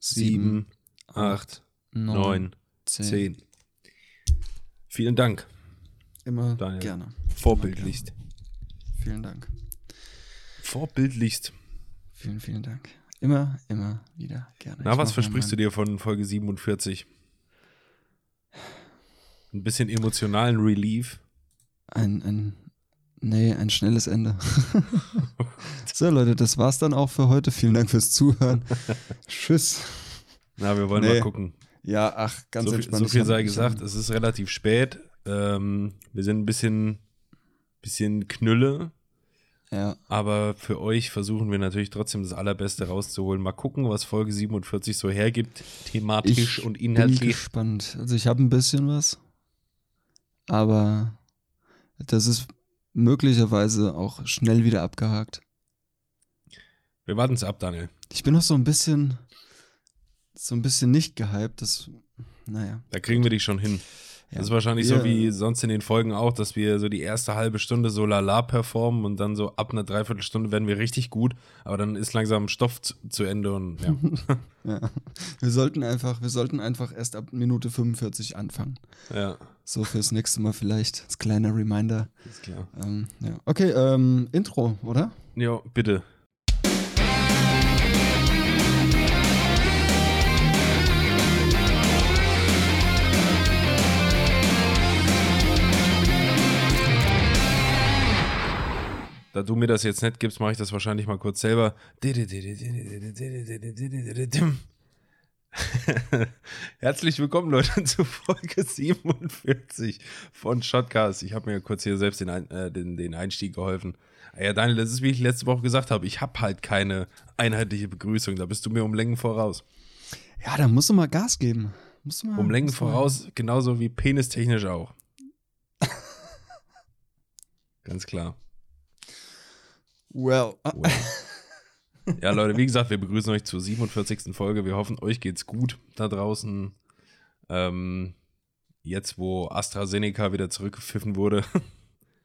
sieben, acht, neun, zehn. Vielen Dank. Immer Daniel. gerne. Vorbildlichst. Vielen Dank. Vorbildlichst. Vielen, vielen Dank. Immer, immer wieder gerne. Na, was versprichst du dir von Folge 47? Ein bisschen emotionalen Relief. Ein, ein, nee, ein schnelles Ende. so, Leute, das war's dann auch für heute. Vielen Dank fürs Zuhören. Tschüss. Na, wir wollen Nee. mal gucken. Ja, ach, ganz so viel, entspannt. so viel sei gesagt, es ist relativ spät. Ähm, wir sind ein bisschen, bisschen Knülle, Ja, aber für euch versuchen wir natürlich trotzdem das Allerbeste rauszuholen. Mal gucken, was Folge 47 so hergibt, thematisch ich und bin inhaltlich. gespannt. Also ich habe ein bisschen was, aber das ist möglicherweise auch schnell wieder abgehakt. Wir warten es ab, Daniel. Ich bin noch so ein bisschen, so ein bisschen nicht gehypt. Das, naja. Da kriegen wir dich schon hin. Ja. Das ist wahrscheinlich Wir- so wie sonst in den Folgen auch, dass wir so die erste halbe Stunde so lala performen und dann so ab einer Dreiviertelstunde werden wir richtig gut, aber dann ist langsam Stoff zu, zu Ende und ja. Ja. Wir sollten einfach, wir sollten einfach erst ab Minute 45 anfangen. ja, So fürs nächste Mal vielleicht als kleiner Reminder. ist klar. Ähm, ja. Okay, ähm, Intro, oder? Ja, bitte. Da du mir das jetzt nicht gibst, mache ich das wahrscheinlich mal kurz selber. Herzlich willkommen, Leute, zu Folge 47 von Shotcast. Ich habe mir kurz hier selbst den, äh, den, den Einstieg geholfen. Ah Ja, Daniel, das ist, wie ich letzte Woche gesagt habe, ich habe halt keine einheitliche Begrüßung. Da bist du mir um Längen voraus. Ja, da musst du mal Gas geben. Musst du mal, Um Längen du mal- voraus, genauso wie penistechnisch auch. Ganz klar. Well. ah. Ja, Leute, wie gesagt, wir begrüßen euch zur 47. Folge. Wir hoffen, euch geht's gut da draußen. Ähm, jetzt, wo AstraZeneca wieder zurückgepfiffen wurde.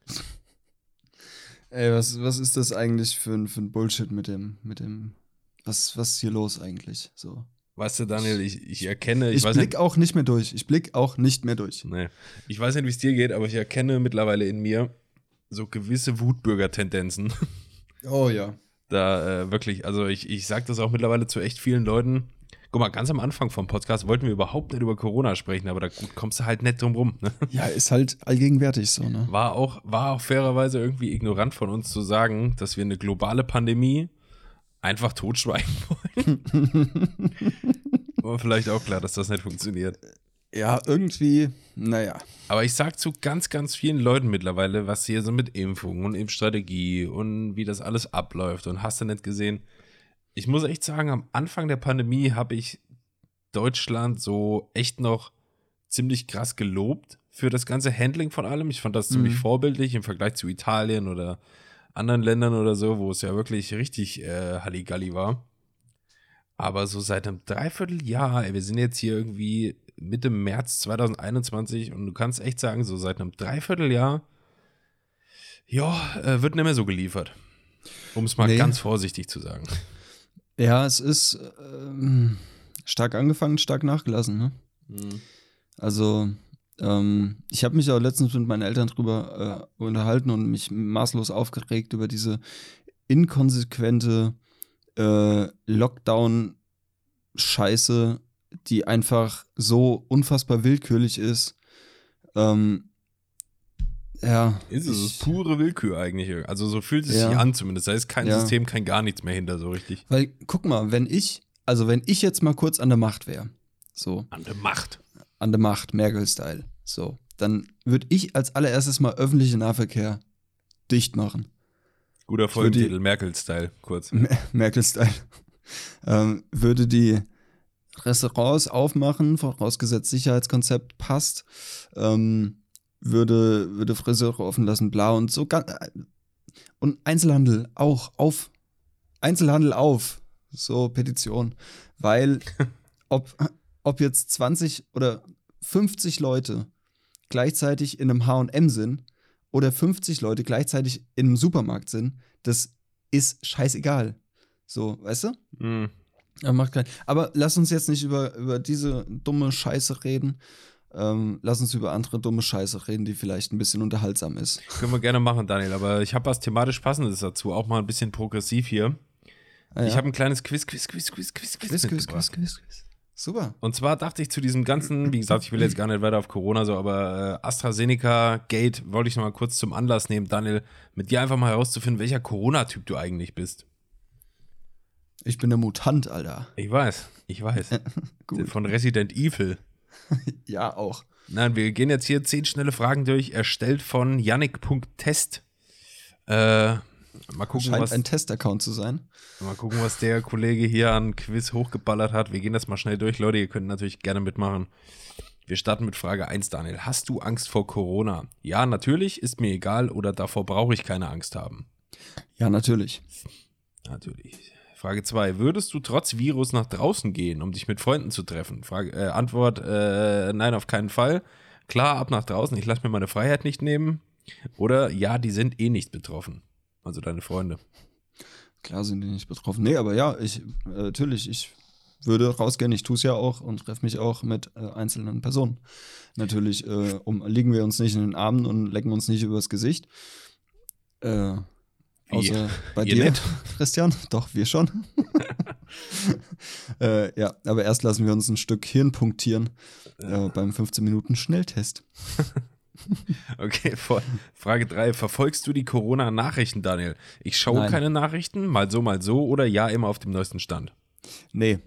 Ey, was, was ist das eigentlich für ein, für ein Bullshit mit dem, mit dem. Was, was ist hier los eigentlich? So. Weißt du, Daniel, ich, ich erkenne, ich, Ich, blick nicht, auch nicht mehr durch. Ich blick auch nicht mehr durch. nee, ich weiß nicht, wie es dir geht, aber ich erkenne mittlerweile in mir so gewisse Wutbürger-Tendenzen. Oh ja. Da äh, wirklich, also ich, ich sage das auch mittlerweile zu echt vielen Leuten. Guck mal, ganz am Anfang vom Podcast wollten wir überhaupt nicht über Corona sprechen, aber da kommst du halt nicht drum rum. Ne? Ja, ist halt allgegenwärtig so, ne? War, auch, war auch fairerweise irgendwie ignorant von uns zu sagen, dass wir eine globale Pandemie einfach totschweigen wollen. aber vielleicht auch klar, dass das nicht funktioniert. Ja, irgendwie, naja. Aber ich sag zu ganz, ganz vielen Leuten mittlerweile, was hier so mit Impfung und Impfstrategie und wie das alles abläuft und hast du nicht gesehen. Ich muss echt sagen, am Anfang der Pandemie habe ich Deutschland so echt noch ziemlich krass gelobt für das ganze Handling von allem. Ich fand das ziemlich Mhm. vorbildlich im Vergleich zu Italien oder anderen Ländern oder so, wo es ja wirklich richtig äh, Halligalli war. Aber so seit einem Dreivierteljahr, ey, wir sind jetzt hier irgendwie Mitte März 2021 und du kannst echt sagen, so seit einem Dreivierteljahr, ja, äh, wird nicht mehr so geliefert. Um es mal Nee. ganz vorsichtig zu sagen. Ja, es ist ähm, stark angefangen, stark nachgelassen, ne? Also, ähm, ich habe mich auch letztens mit meinen Eltern drüber äh, unterhalten und mich maßlos aufgeregt über diese inkonsequente äh, Lockdown-Scheiße, die einfach so unfassbar willkürlich ist. Ähm, ja. Ist es ist pure Willkür eigentlich. Also so fühlt es Ja. sich an zumindest. Da ist kein Ja. System, kein gar nichts mehr hinter so richtig. Weil, guck mal, wenn ich, also wenn ich jetzt mal kurz an der Macht wäre, so, An der Macht. an der Macht, Merkel-Style, so, dann würde ich als allererstes mal öffentlichen Nahverkehr dicht machen. Guter Folgentitel, Merkel-Style, kurz. Mer- Merkel-Style. ähm, würde die Restaurants aufmachen, vorausgesetzt Sicherheitskonzept passt, ähm, würde, würde Friseure offen lassen, blau und so. ga- Und Einzelhandel auch auf. Einzelhandel auf. So, Petition. Weil, ob, ob jetzt 20 oder 50 Leute gleichzeitig in einem HM sind oder 50 Leute gleichzeitig in einem Supermarkt sind, das ist scheißegal. So, weißt du? Hm. Ja, macht keinen. Aber lass uns jetzt nicht über, über diese dumme Scheiße reden. Ähm, lass uns über andere dumme Scheiße reden, die vielleicht ein bisschen unterhaltsam ist. Können wir gerne machen, Daniel. Aber ich habe was thematisch Passendes dazu. Auch mal ein bisschen progressiv hier. Ah, ja. Ich habe ein kleines Quiz, Quiz, Quiz, Quiz, Quiz, Quiz, Quiz, Quiz. Quiz, Quiz, Quiz. Super. Und zwar dachte ich zu diesem ganzen, wie gesagt, ich will jetzt gar nicht weiter auf Corona so, aber äh, AstraZeneca Gate wollte ich noch mal kurz zum Anlass nehmen, Daniel, mit dir einfach mal herauszufinden, welcher Corona-Typ du eigentlich bist. Ich bin der Mutant, Alter. Ich weiß, ich weiß. Von Resident Evil. Ja, auch. Nein, wir gehen jetzt hier zehn schnelle Fragen durch, erstellt von Yannick.test. Äh, mal gucken, Scheint was, ein Testaccount zu sein. mal gucken, was der Kollege hier an Quiz hochgeballert hat. Wir gehen das mal schnell durch. Leute, ihr könnt natürlich gerne mitmachen. Wir starten mit Frage 1, Daniel. Hast du Angst vor Corona? Ja, natürlich, ist mir egal oder davor brauche ich keine Angst haben. Ja, natürlich. Natürlich. Frage 2. Würdest du trotz Virus nach draußen gehen, um dich mit Freunden zu treffen? Frage, äh, Antwort, äh, nein, auf keinen Fall. Klar, ab nach draußen, ich lasse mir meine Freiheit nicht nehmen. Oder ja, die sind eh nicht betroffen. Also deine Freunde. Klar sind die nicht betroffen. Nee, aber ja, ich, äh, natürlich, ich würde rausgehen, ich tue es ja auch und treffe mich auch mit äh, einzelnen Personen. Natürlich äh, um, liegen wir uns nicht in den Armen und lecken uns nicht übers Gesicht. Äh? Außer bei Ihr dir, nicht? Christian. Doch, wir schon. äh, ja, aber erst lassen wir uns ein Stück Hirn punktieren äh, beim 15-Minuten-Schnelltest. Okay, Frage 3. Verfolgst du die Corona-Nachrichten, Daniel? Ich schaue Nein. keine Nachrichten, mal so, mal so oder ja, immer auf dem neuesten Stand. Nee,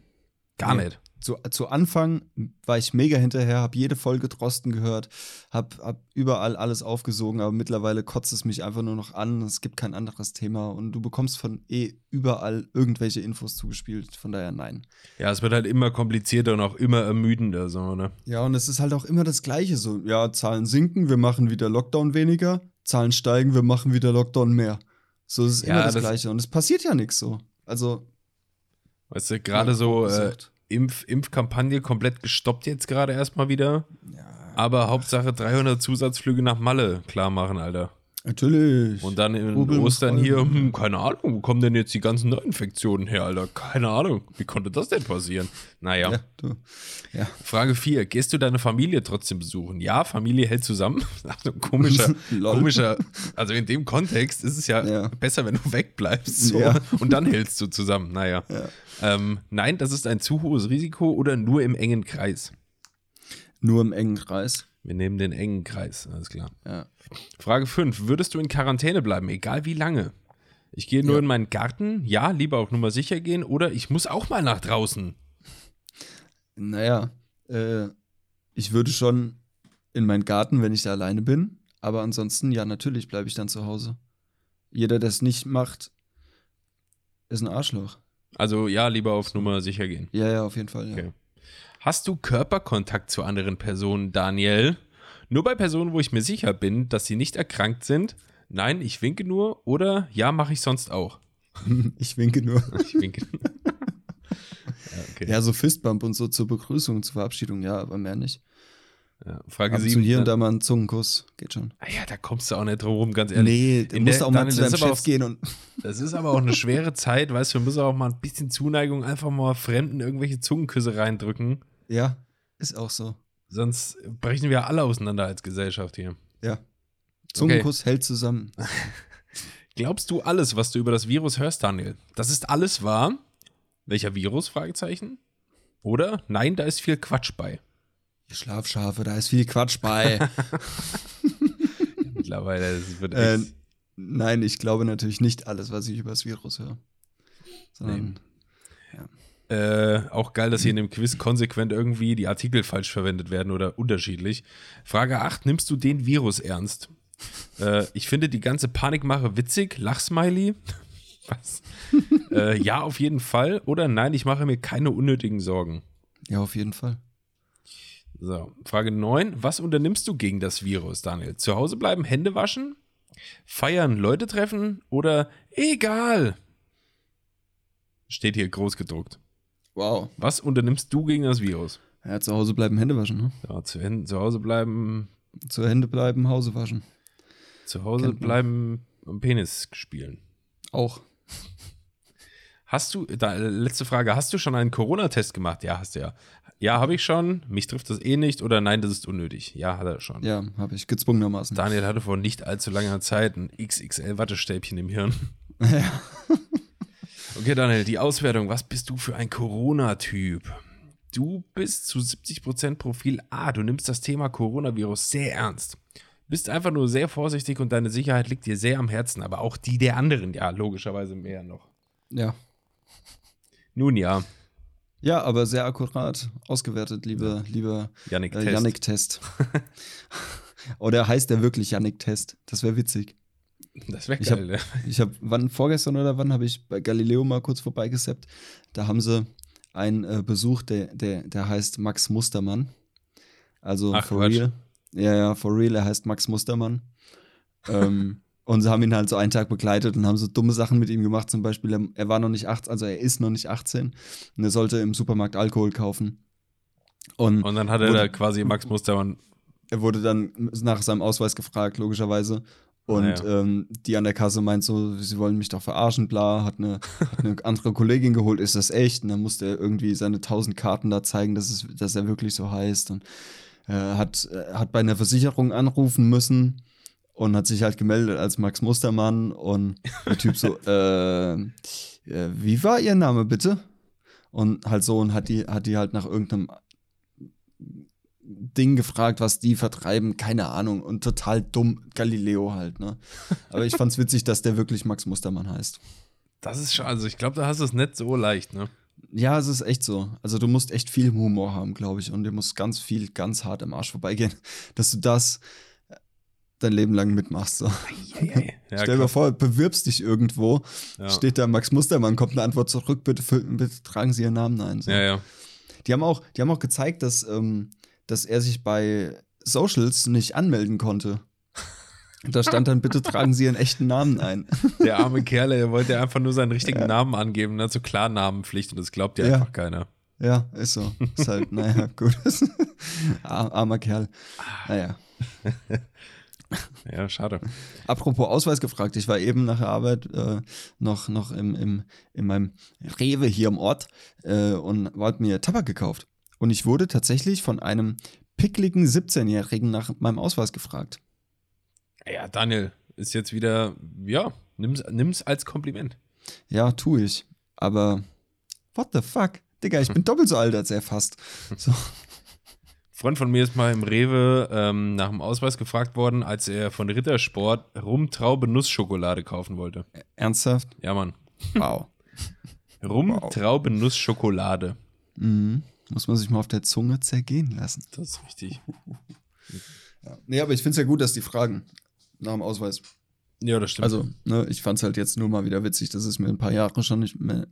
Gar Nee. nicht. Zu, zu Anfang war ich mega hinterher, habe jede Folge Drosten gehört, habe hab überall alles aufgesogen, aber mittlerweile kotzt es mich einfach nur noch an. Es gibt kein anderes Thema und du bekommst von eh überall irgendwelche Infos zugespielt. Von daher nein. Ja, es wird halt immer komplizierter und auch immer ermüdender, so, ne? Ja, und es ist halt auch immer das Gleiche. So, ja, Zahlen sinken, wir machen wieder Lockdown weniger, Zahlen steigen, wir machen wieder Lockdown mehr. So es ist Ja, immer das, das- Gleiche. Und es passiert ja nichts so. Also. Weißt du, gerade so äh. Impf Impfkampagne komplett gestoppt jetzt gerade erstmal wieder. ja, Aber Hauptsache 300 Zusatzflüge nach Malle klar machen, Alter. Natürlich. Und dann in Rubel Ostern hier, hm, keine Ahnung, wo kommen denn jetzt die ganzen Neuinfektionen her, Alter? Keine Ahnung. Wie konnte das denn passieren? Naja. ja, du. Ja. Frage 4. Gehst du deine Familie trotzdem besuchen? Ja, Familie hält zusammen. Also komischer, komischer, also in dem Kontext ist es ja, Ja. besser, wenn du wegbleibst so, Ja. und dann hältst du zusammen. Naja. Ja. Ähm, nein, das ist ein zu hohes Risiko oder nur im engen Kreis. Nur im engen Kreis. Wir nehmen den engen Kreis, alles klar. Ja. Frage 5. Würdest du in Quarantäne bleiben, egal wie lange? Ich gehe nur Ja. in meinen Garten, ja, lieber auf Nummer sicher gehen oder ich muss auch mal nach draußen. Naja, äh, ich würde schon in meinen Garten, wenn ich da alleine bin. Aber ansonsten, ja, natürlich bleibe ich dann zu Hause. Jeder, der es nicht macht, ist ein Arschloch. Also ja, lieber auf Nummer sicher gehen. Ja, ja, auf jeden Fall. Ja. Okay. Hast du Körperkontakt zu anderen Personen, Daniel? Nur bei Personen, wo ich mir sicher bin, dass sie nicht erkrankt sind. Nein, ich winke nur oder ja, mache ich sonst auch. Ich winke nur. Ich winke. ja, okay. Ja, so Fistbump und so zur Begrüßung, zur Verabschiedung, ja, aber mehr nicht. Ja, Frage Ab und zu 7. hier und da mal einen Zungenkuss, geht schon. Ah ja, da kommst du auch nicht drum rum, ganz ehrlich. Nee, du In musst der- auch mal Daniel, zu deinem Chef auch- gehen und. Das ist aber auch eine schwere Zeit, weißt du, wir müssen auch mal ein bisschen Zuneigung einfach mal Fremden irgendwelche Zungenküsse reindrücken. Ja, ist auch so. Sonst brechen wir alle auseinander als Gesellschaft hier. Ja. Zungenkuss hält zusammen. Glaubst du alles, was du über das Virus hörst, Daniel? Das ist alles wahr? Welcher Virus? Fragezeichen. Oder? Nein, da ist viel Quatsch bei. Schlafschafe, da ist viel Quatsch bei. Mittlerweile, das wird Äh, nein, ich glaube natürlich nicht alles, was ich über das Virus höre. Sondern, Äh, auch geil, dass hier in dem Quiz konsequent irgendwie die Artikel falsch verwendet werden oder unterschiedlich. Frage 8. Nimmst du den Virus ernst? Äh, ich finde die ganze Panikmache witzig. Lachsmiley. Was? äh, ja, auf jeden Fall. Oder nein, ich mache mir keine unnötigen Sorgen. ja, auf jeden Fall. So, Frage 9. Was unternimmst du gegen das Virus, Daniel? Zu Hause bleiben, Hände waschen? Feiern, Leute treffen? Oder egal? Steht hier groß gedruckt. Wow. Was unternimmst du gegen das Virus? Ja, zu Hause bleiben, Hände waschen. Ne? Ja, zu, Händen- zu Hause bleiben, Zu Hände bleiben, Hause waschen. zu Hause Kennt bleiben und Penis spielen. Auch. Hast du, da, letzte Frage, hast du schon einen Corona-Test gemacht? Ja, hast du ja. Ja, habe ich schon. Mich trifft das eh nicht oder nein, das ist unnötig. Ja, hat er schon. Ja, habe ich gezwungenermaßen. Daniel hatte vor nicht allzu langer Zeit ein XXL-Wattestäbchen im Hirn. Ja. Okay, Daniel, die Auswertung. Was bist du für ein Corona-Typ? Du bist zu 70% Profil A. Du nimmst das Thema Coronavirus sehr ernst. Bist einfach nur sehr vorsichtig und deine Sicherheit liegt dir sehr am Herzen, aber auch die der anderen, ja, logischerweise mehr noch. Ja. Nun ja, Ja, aber sehr akkurat ausgewertet, liebe, liebe Yannick äh, Test. Yannick Test. Oder heißt der wirklich Yannick Test? Das wäre witzig. Das wäre Ich hab- geil? Ich habe, wann, vorgestern oder wann, habe ich bei Galileo mal kurz vorbeigesappt. Da haben sie einen äh, Besuch, der, der, der heißt Max Mustermann. Also Ach, for Quatsch. real. Ja, ja, for real, er heißt Max Mustermann. ähm, und sie haben ihn halt so einen Tag begleitet und haben so dumme Sachen mit ihm gemacht. Zum Beispiel, er, er war noch nicht 18, also er ist noch nicht 18 und er sollte im Supermarkt Alkohol kaufen. Und, Und dann hat er Wurde- da quasi Max Mustermann. er wurde dann nach seinem Ausweis gefragt, logischerweise. Und Ah, ja. ähm, die an der Kasse meint so, sie wollen mich doch verarschen, bla, hat eine, hat eine andere Kollegin geholt, ist das echt? Und dann musste er irgendwie seine tausend Karten da zeigen, dass, es, dass er wirklich so heißt. Und äh, hat, äh, hat bei einer Versicherung anrufen müssen und hat sich halt gemeldet als Max Mustermann. Und der Typ so, äh, äh, wie war ihr Name bitte? Und halt so, und hat die, hat die halt nach irgendeinem Ding gefragt, was die vertreiben, keine Ahnung. Und total dumm, Galileo halt, ne? Aber ich fand's witzig, dass der wirklich Max Mustermann heißt. Das ist schon, also ich glaube, da hast du es nicht so leicht, ne? Ja, es ist echt so. Also du musst echt viel Humor haben, glaube ich. Und dir muss ganz viel, ganz hart im Arsch vorbeigehen, dass du das dein Leben lang mitmachst. So. Ja, Stell dir vor, bewirbst dich irgendwo, Ja. steht da Max Mustermann, kommt eine Antwort zurück, bitte, bitte tragen Sie Ihren Namen ein. So. ja, ja. Die haben auch, die haben auch gezeigt, dass, ähm, dass er sich bei Socials nicht anmelden konnte. Da stand dann, bitte tragen Sie Ihren echten Namen ein. Der arme Kerl, der wollte einfach nur seinen richtigen Namen angeben, ne? So Klarnamenpflicht und das glaubt dir Ja. einfach keiner. Ja, ist so. Ist halt, naja, gut. Ar- Armer Kerl. Naja. Ja, schade. Apropos Ausweis gefragt, ich war eben nach der Arbeit äh, noch, noch im, im, in meinem Rewe hier im Ort äh, und wollte mir Tabak gekauft. Und ich wurde tatsächlich von einem pickligen 17-Jährigen nach meinem Ausweis gefragt. Ja, Daniel ist jetzt wieder, ja, nimm's, nimm's als Kompliment. Ja, tu ich. Aber what the fuck? Digga, ich bin doppelt so alt als er fast. So. Freund von mir ist mal im Rewe ähm, nach dem Ausweis gefragt worden, als er von Rittersport Rumtraube Nussschokolade kaufen wollte. Ernsthaft? Ja, Mann. Wow. Rumtraube Nussschokolade. Mhm. Muss man sich mal auf der Zunge zergehen lassen. Das ist richtig. Nee, aber ich finde es ja gut, dass die fragen nach dem Ausweis. Ja, das stimmt. Also, ne, ich fand es halt jetzt nur mal wieder witzig, dass es mir ein paar Jahre schon nicht mehr,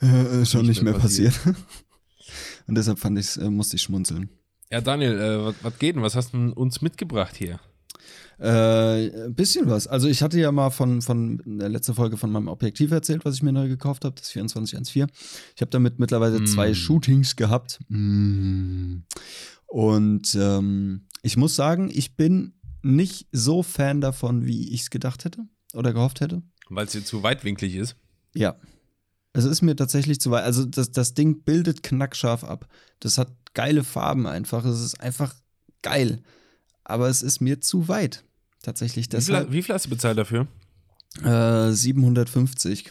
äh, schon nicht, mehr passiert. Und deshalb fand ich's, äh, musste ich schmunzeln. ja, Daniel, äh, was, geht denn? Was hast du uns mitgebracht hier? Äh, ein bisschen was. Also ich hatte ja mal von, von der letzten Folge von meinem Objektiv erzählt, was ich mir neu gekauft habe, das 2414. Ich habe damit mittlerweile Mm. zwei Shootings gehabt. Mm. Und ähm, ich muss sagen, ich bin nicht so Fan davon, wie ich es gedacht hätte oder gehofft hätte. Weil es dir zu weitwinklig ist. Ja. Es ist mir tatsächlich zu weit. Also das, das Ding bildet knackscharf ab. Das hat geile Farben einfach. Es ist einfach geil. Aber es ist mir zu weit. Tatsächlich Wie viel, wie viel hast du bezahlt dafür? Äh, 750.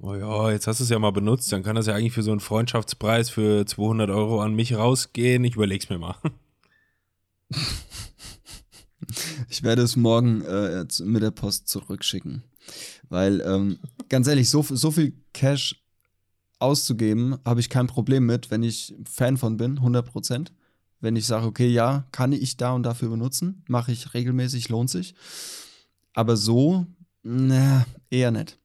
Oh ja, jetzt hast du es ja mal benutzt. Dann kann das ja eigentlich für so einen Freundschaftspreis für 200 Euro an mich rausgehen. Ich überleg's mir mal. Ich werde es morgen äh, mit der Post zurückschicken. Weil, ähm, ganz ehrlich, so, so viel Cash auszugeben, habe ich kein Problem mit, wenn ich Fan von bin, 100%. Wenn ich sage, okay, ja, kann ich da und dafür benutzen, mache ich regelmäßig, lohnt sich. Aber so, na, eher nicht.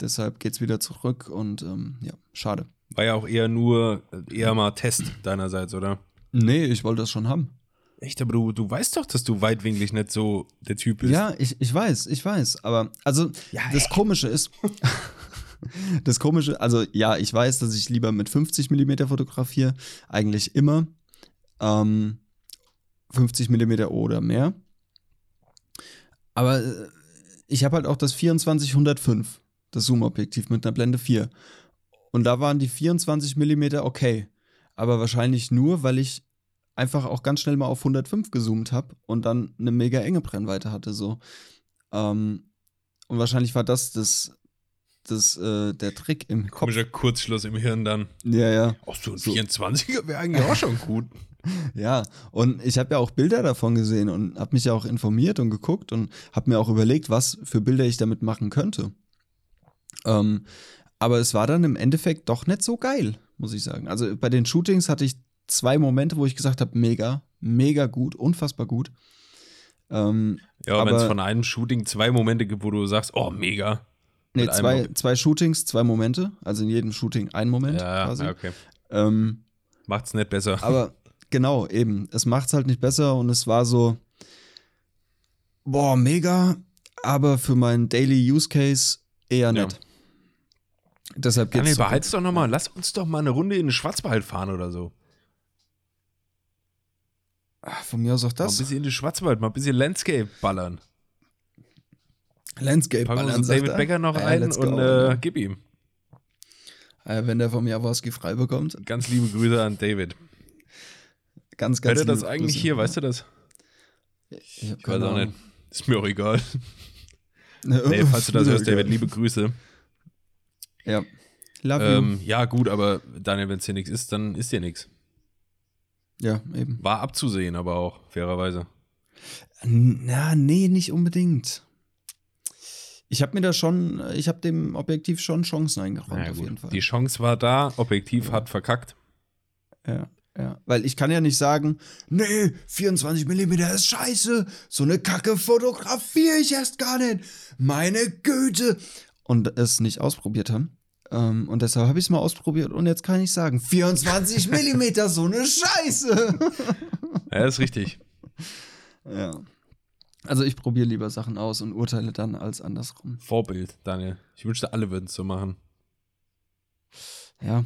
Deshalb geht es wieder zurück und ähm, ja, schade. War ja auch eher nur, eher mal Test deinerseits, oder? Nee, ich wollte das schon haben. Echt, aber du, du weißt doch, dass du weitwinklig nicht so der Typ bist. Ja, ich, ich weiß, ich weiß. Aber also Ja, das Komische ist, das Komische, also ja, ich weiß, dass ich lieber mit 50 mm fotografiere, eigentlich immer. Ähm, 50 mm oder mehr. Aber äh, ich habe halt auch das 2405. das Zoom-Objektiv mit einer Blende 4. Und da waren die 24 mm okay. Aber wahrscheinlich nur, weil ich einfach auch ganz schnell mal auf 105 gezoomt habe und dann eine mega enge Brennweite hatte. So. Ähm, und wahrscheinlich war das das, das äh, der Trick im Kopf. Komischer Kurzschluss im Hirn dann. Ja, ja. Ach so, ein 24er wäre eigentlich auch schon gut. Ja, und ich habe ja auch Bilder davon gesehen und habe mich ja auch informiert und geguckt und habe mir auch überlegt, was für Bilder ich damit machen könnte. Ähm, aber es war dann im Endeffekt doch nicht so geil, muss ich sagen. Also bei den Shootings hatte ich zwei Momente, wo ich gesagt habe, mega, mega gut, unfassbar gut. Ähm, Ja, wenn es von einem Shooting zwei Momente gibt, wo du sagst, oh, mega. nee, zwei, zwei Shootings, zwei Momente, also in jedem Shooting ein Moment Ja, quasi. okay. Ähm, Macht's nicht besser. Aber genau, eben. Es macht es halt nicht besser und es war so, boah, mega, aber für meinen Daily Use Case eher Ja. nicht. Deshalb Daniel, geht's zurück. behalt's doch nochmal. Lass uns doch mal eine Runde in den Schwarzwald fahren oder so. Ah, Von mir aus auch Mal ein das. bisschen in den Schwarzwald, mal ein bisschen Landscape ballern. Landscape Packen ballern, David er. Becker noch Ja, ein und äh, ja. gib ihm. Äh, Wenn der vom Jaworski frei bekommt. Ganz liebe Grüße an David. Ganz, ganz Hört er das eigentlich Grüße. hier, weißt du das? Ich, Ich weiß auch nicht. Ist mir auch egal. Nee, falls du das hörst, David, liebe Grüße. Ja. Love Ähm, ja, gut, aber Daniel, wenn es dir nichts ist, dann ist dir nichts. Ja, eben. War abzusehen, aber auch, fairerweise. Na, nee, nicht unbedingt. Ich habe mir da schon, ich habe dem Objektiv schon Chancen eingeräumt, Naja, auf jeden Fall. Die Chance war da, Objektiv hat verkackt. Ja, ja. Weil ich kann ja nicht sagen, nee, 24 mm ist scheiße, so eine Kacke fotografiere ich erst gar nicht. Meine Güte. Und es nicht ausprobiert haben. Ähm, und deshalb habe ich es mal ausprobiert und jetzt kann ich sagen, 24 mm, so eine Scheiße. Ja, ist richtig. ja. Also ich probiere lieber Sachen aus und urteile dann als andersrum. Vorbild, Daniel. Ich wünschte, alle würden es so machen. Ja.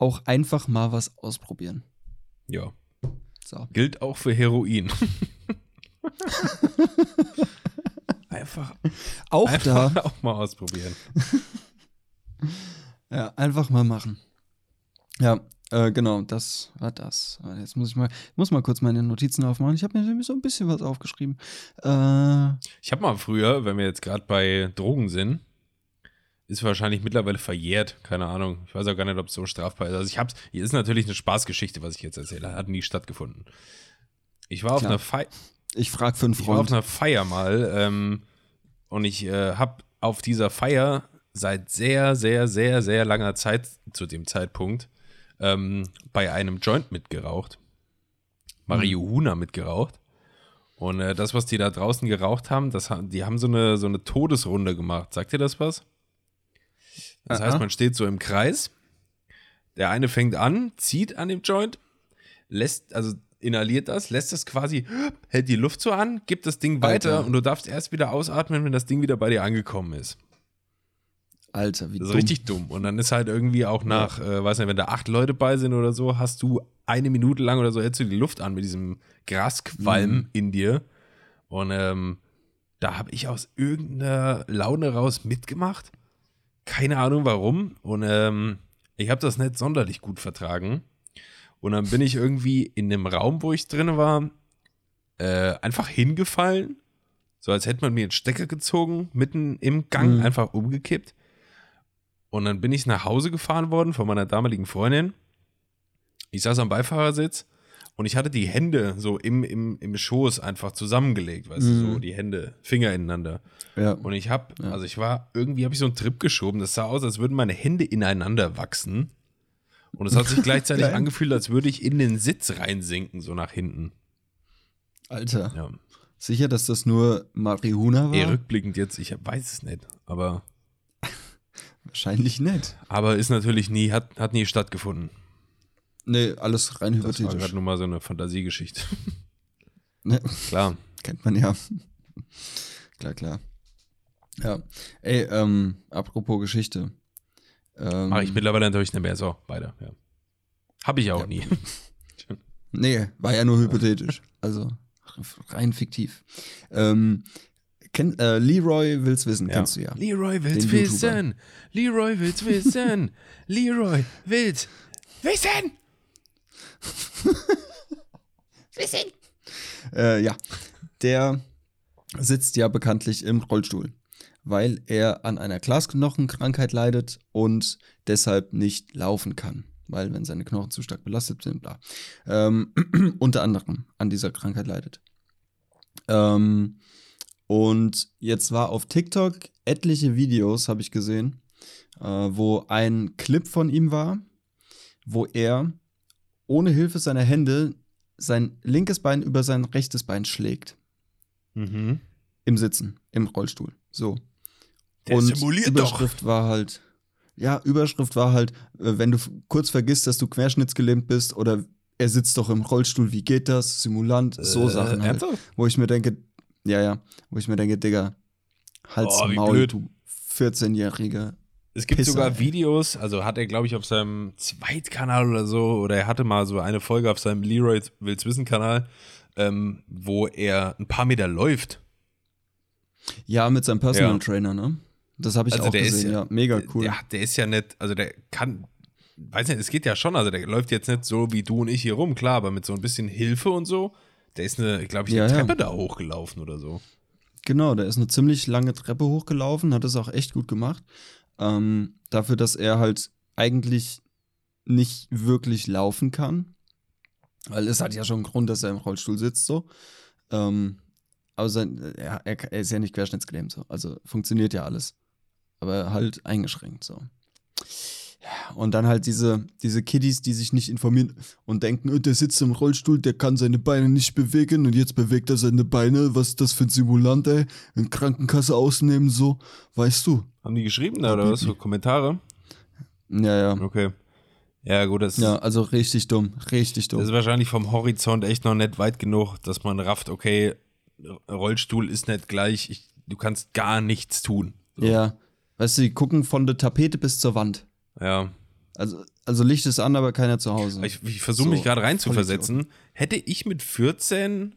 Auch einfach mal was ausprobieren. Ja. So. Gilt auch für Heroin. einfach Auch einfach da, auch mal ausprobieren. ja, einfach mal machen. Ja, äh, genau, das war das. Jetzt muss ich mal, ich muss mal kurz meine Notizen aufmachen. Ich habe mir nämlich so ein bisschen was aufgeschrieben. Äh, Ich habe mal früher, wenn wir jetzt gerade bei Drogen sind, ist wahrscheinlich mittlerweile verjährt, keine Ahnung. Ich weiß auch gar nicht, ob es so strafbar ist. Also ich hab's, hier ist natürlich eine Spaßgeschichte, was ich jetzt erzähle. Hat nie stattgefunden. Ich war auf Klar. einer Feier, ich frage für einen ich war auf Freund. einer Feier mal ähm, und ich äh, habe auf dieser Feier seit sehr, sehr, sehr, sehr langer Zeit zu dem Zeitpunkt ähm, bei einem Joint mitgeraucht. Marihuana mitgeraucht. Und äh, das, was die da draußen geraucht haben, das, die haben so eine, so eine Todesrunde gemacht. Sagt ihr das was? Das Aha. heißt, man steht so im Kreis. Der eine fängt an, zieht an dem Joint, lässt, also inhaliert das, lässt das quasi, hält die Luft so an, gibt das Ding weiter Alter. und du darfst erst wieder ausatmen, wenn das Ding wieder bei dir angekommen ist. Alter, wie Das ist dumm. richtig dumm. Und dann ist halt irgendwie auch nach, äh, weiß nicht, wenn da acht Leute bei sind oder so, hast du eine Minute lang oder so, hältst du die Luft an mit diesem Grasqualm Mhm. in dir. Und ähm, da habe ich aus irgendeiner Laune raus mitgemacht. Keine Ahnung warum. Und ähm, ich habe das nicht sonderlich gut vertragen. Und dann bin ich irgendwie in dem Raum, wo ich drin war, äh, einfach hingefallen. So als hätte man mir einen Stecker gezogen, mitten im Gang, Mhm. einfach umgekippt. Und dann bin ich nach Hause gefahren worden von meiner damaligen Freundin. Ich saß am Beifahrersitz und ich hatte die Hände so im, im, im Schoß einfach zusammengelegt, weißt du, Mhm. so die Hände, Finger ineinander. Ja. Und ich habe, Ja. also ich war, irgendwie habe ich so einen Trip geschoben. Das sah aus, als würden meine Hände ineinander wachsen. Und es hat sich gleichzeitig angefühlt, als würde ich in den Sitz reinsinken, so nach hinten. Alter, Ja. sicher, dass das nur Marihuana war? Eh, rückblickend jetzt, ich weiß es nicht. Aber, Wahrscheinlich nicht. aber ist natürlich nie, hat, hat nie stattgefunden. Nee, alles rein Das war hypothetisch. gerade nur mal so eine Fantasiegeschichte. Ne, Klar. kennt man ja. klar, klar. Ja. Ey, ähm, apropos Geschichte. Ähm, Mache ich mittlerweile natürlich nicht mehr so, beide, ja. Habe ich auch Ja. nie. Nee, war ja nur hypothetisch. Also rein fiktiv. Ähm, kenn, äh, Leroy will's wissen, Ja. kennst du ja. Leroy will's Den YouTuber. wissen. Leroy will's wissen. Leroy will's wissen. Äh, ja, der sitzt ja bekanntlich im Rollstuhl, weil er an einer Glasknochenkrankheit leidet und deshalb nicht laufen kann, weil wenn seine Knochen zu stark belastet sind, bla. Ähm, unter anderem an dieser Krankheit leidet. Ähm, und jetzt war auf TikTok etliche Videos, habe ich gesehen, äh, wo ein Clip von ihm war, wo er ohne Hilfe seiner Hände sein linkes Bein über sein rechtes Bein schlägt. Mhm. Im Sitzen, im Rollstuhl. So. Der und simuliert doch. Überschrift war halt, ja, Überschrift war halt, äh, wenn du kurz vergisst, dass du querschnittsgelähmt bist oder er sitzt doch im Rollstuhl, wie geht das? Simulant, so Äh, Sachen halt. Wo ich mir denke, ja, ja, wo ich mir denke, Digga, Hals, Oh, Maul, blöd. du 14-Jähriger. Es gibt Pisser, sogar. Videos, also hat er, glaube ich, auf seinem Zweitkanal oder so, oder er hatte mal so eine Folge auf seinem Leroy Will's Wissen-Kanal, ähm, wo er ein paar Meter läuft. Ja, mit seinem Personal Ja. Trainer, ne? Das habe ich Also auch der ist gesehen, ja- ja, Mega cool. Der, der ist ja nicht, also der kann, weiß nicht, es geht ja schon, also der läuft jetzt nicht so wie du und ich hier rum, klar, aber mit so ein bisschen Hilfe und so. Der ist eine, glaube ich, eine Ja, ja. Treppe da hochgelaufen oder so. Genau, der ist eine ziemlich lange Treppe hochgelaufen, hat es auch echt gut gemacht. Ähm, dafür, dass er halt eigentlich nicht wirklich laufen kann. Weil es hat ja schon einen Grund, dass er im Rollstuhl sitzt, so. Ähm, aber sein, er, er, er ist ja nicht querschnittsgelähmt, so. Also funktioniert ja alles. Aber halt eingeschränkt, so. Ja, Und dann halt diese, diese Kiddies, die sich nicht informieren und denken, "Oh, der sitzt im Rollstuhl, der kann seine Beine nicht bewegen und jetzt bewegt er seine Beine. Was ist das für ein Simulant, ey? In Krankenkasse ausnehmen, so. Weißt du? Haben die geschrieben da oder was? So Kommentare? Ja, ja. Okay. Ja, gut, das, Ja, also richtig dumm. Richtig das ist dumm. wahrscheinlich vom Horizont echt noch nicht weit genug, dass man rafft, okay, Rollstuhl ist nicht gleich, ich, du kannst gar nichts tun. So. Ja. Weißt du, die gucken von der Tapete bis zur Wand. Ja. Also, also Licht ist an, aber keiner zu Hause. Ich, ich versuche So, mich gerade reinzuversetzen. Hätte ich mit 14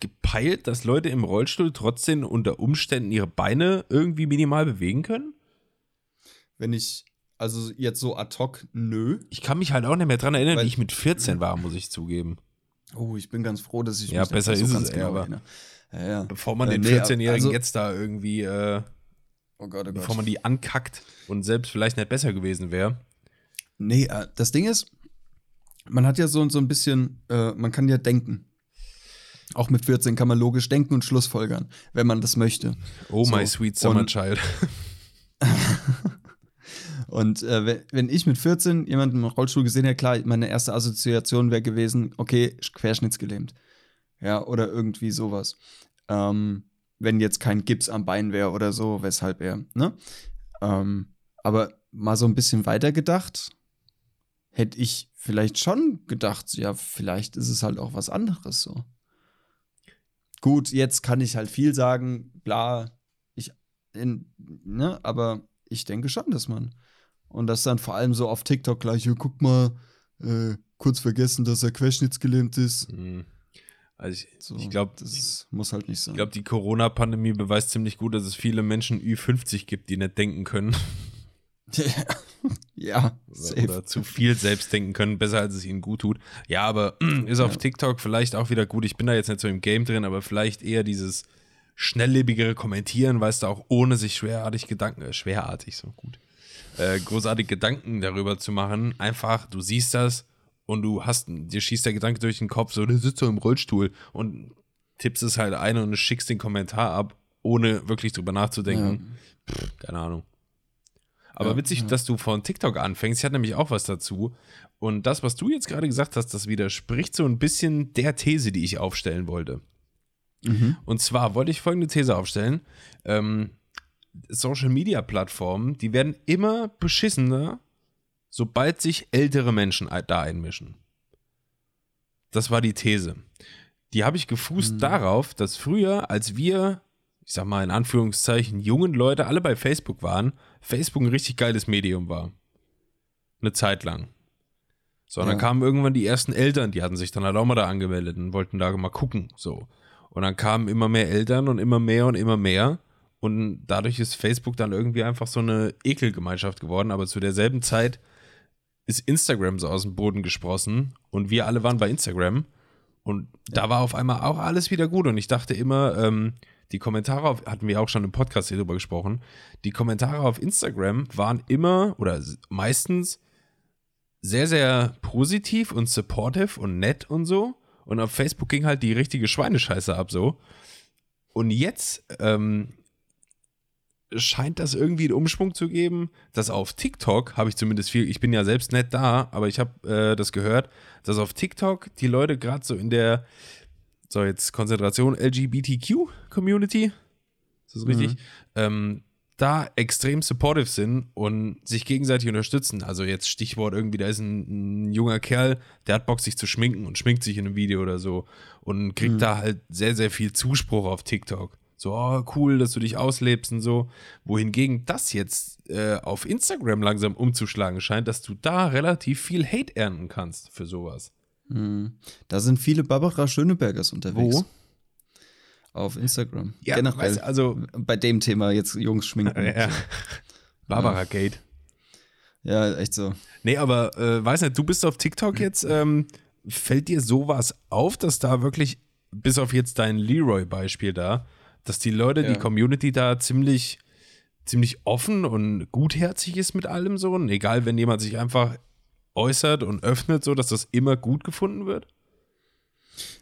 gepeilt, dass Leute im Rollstuhl trotzdem unter Umständen ihre Beine irgendwie minimal bewegen können? Wenn ich, also jetzt so ad hoc, nö. Ich kann mich halt auch nicht mehr dran erinnern, Weil- wie ich mit 14 war, muss ich zugeben. Oh, ich bin ganz froh, dass ich Ja, mich besser mehr ist es, ganz ey, genau aber-. Ja, ja. Bevor man Äh, den nee, 14-Jährigen also- jetzt da irgendwie, äh, Oh Gott, oh bevor Gott. man die ankackt und selbst vielleicht nicht besser gewesen wäre. Nee, äh, das Ding ist, man hat ja so, so ein bisschen, äh, man kann ja denken. Auch mit 14 kann man logisch denken und schlussfolgern, wenn man das möchte. Oh So, my sweet summer und- child. Und äh, wenn, wenn ich mit 14 jemanden im Rollstuhl gesehen hätte, klar, meine erste Assoziation wäre gewesen, okay, querschnittsgelähmt. Ja, oder irgendwie sowas. Ähm, wenn jetzt kein Gips am Bein wäre oder so, weshalb er, ne? Ähm, aber mal so ein bisschen weiter gedacht, hätte ich vielleicht schon gedacht, ja, vielleicht ist es halt auch was anderes so. Gut, jetzt kann ich halt viel sagen, bla, ich, in, ne, aber ich denke schon, dass man. Und das dann vor allem so auf TikTok gleich, ja, guck mal, äh, kurz vergessen, dass er querschnittsgelähmt ist. Hm. Also ich, So, ich glaube, das ist, muss halt nicht sein. Ich glaube, die Corona-Pandemie beweist ziemlich gut, dass es viele Menschen Ü50 gibt, die nicht denken können. ja, Oder, safe. oder zu viel selbst denken können, besser als es ihnen gut tut. Ja, aber ist auf Ja. TikTok vielleicht auch wieder gut. Ich bin da jetzt nicht so im Game drin, aber vielleicht eher dieses schnelllebigere Kommentieren, weißt du, auch ohne sich schwerartig Gedanken, äh, schwerartig, so gut, äh, großartig Gedanken darüber zu machen. Einfach, du siehst das und du hast, dir schießt der Gedanke durch den Kopf, so, du sitzt so im Rollstuhl und tippst es halt ein und schickst den Kommentar ab, ohne wirklich drüber nachzudenken. Pff, keine Ahnung. Aber Ja, witzig, ja. dass du von TikTok anfängst. Ich hatte nämlich auch was dazu. Und das, was du jetzt gerade gesagt hast, das widerspricht so ein bisschen der These, die ich aufstellen wollte. Mhm. Und zwar wollte ich folgende These aufstellen. Ähm, Social Media Plattformen, die werden immer beschissener, sobald sich ältere Menschen da einmischen. Das war die These. Die habe ich gefußt Mhm. darauf, dass früher, als wir, ich sag mal in Anführungszeichen, jungen Leute alle bei Facebook waren, Facebook ein richtig geiles Medium war. Eine Zeit lang. So, und dann Ja. kamen irgendwann die ersten Eltern, die hatten sich dann halt auch mal da angemeldet und wollten da mal gucken. So. Und dann kamen immer mehr Eltern und immer mehr und immer mehr. Und dadurch ist Facebook dann irgendwie einfach so eine Ekelgemeinschaft geworden. Aber zu derselben Zeit ist Instagram so aus dem Boden gesprossen und wir alle waren bei Instagram. Und da war auf einmal auch alles wieder gut. Und ich dachte immer, ähm, die Kommentare auf, hatten wir auch schon im Podcast hier drüber gesprochen, die Kommentare auf Instagram waren immer oder meistens sehr, sehr positiv und supportive und nett und so. Und auf Facebook ging halt die richtige Schweinescheiße ab so. Und jetzt ähm, scheint das irgendwie einen Umschwung zu geben, dass auf TikTok, habe ich zumindest viel, ich bin ja selbst nicht da, aber ich habe äh, das gehört, dass auf TikTok die Leute gerade so in der, so jetzt Konzentration LGBTQ-Community, ist das richtig? Mhm. Ähm, da extrem supportive sind und sich gegenseitig unterstützen. Also jetzt Stichwort irgendwie, da ist ein, ein, junger Kerl, der hat Bock, sich zu schminken und schminkt sich in einem Video oder so und kriegt mhm. da halt sehr, sehr viel Zuspruch auf TikTok. So, oh, cool, dass du dich auslebst und so. Wohingegen das jetzt äh, auf Instagram langsam umzuschlagen scheint, dass du da relativ viel Hate ernten kannst für sowas. Mhm. Da sind viele Barbara Schönebergers unterwegs. Wo? auf Instagram. Ja, Generell. Weißt, also bei dem Thema jetzt Jungs schminken. Ja. Barbara Gate. Ja, echt so. Nee, aber äh, weiß nicht, du bist auf TikTok jetzt. Ähm, fällt dir sowas auf, dass da wirklich, bis auf jetzt dein Leroy-Beispiel da, dass die Leute, ja. die Community da ziemlich, ziemlich offen und gutherzig ist mit allem so? Und egal, wenn jemand sich einfach äußert und öffnet, so dass das immer gut gefunden wird?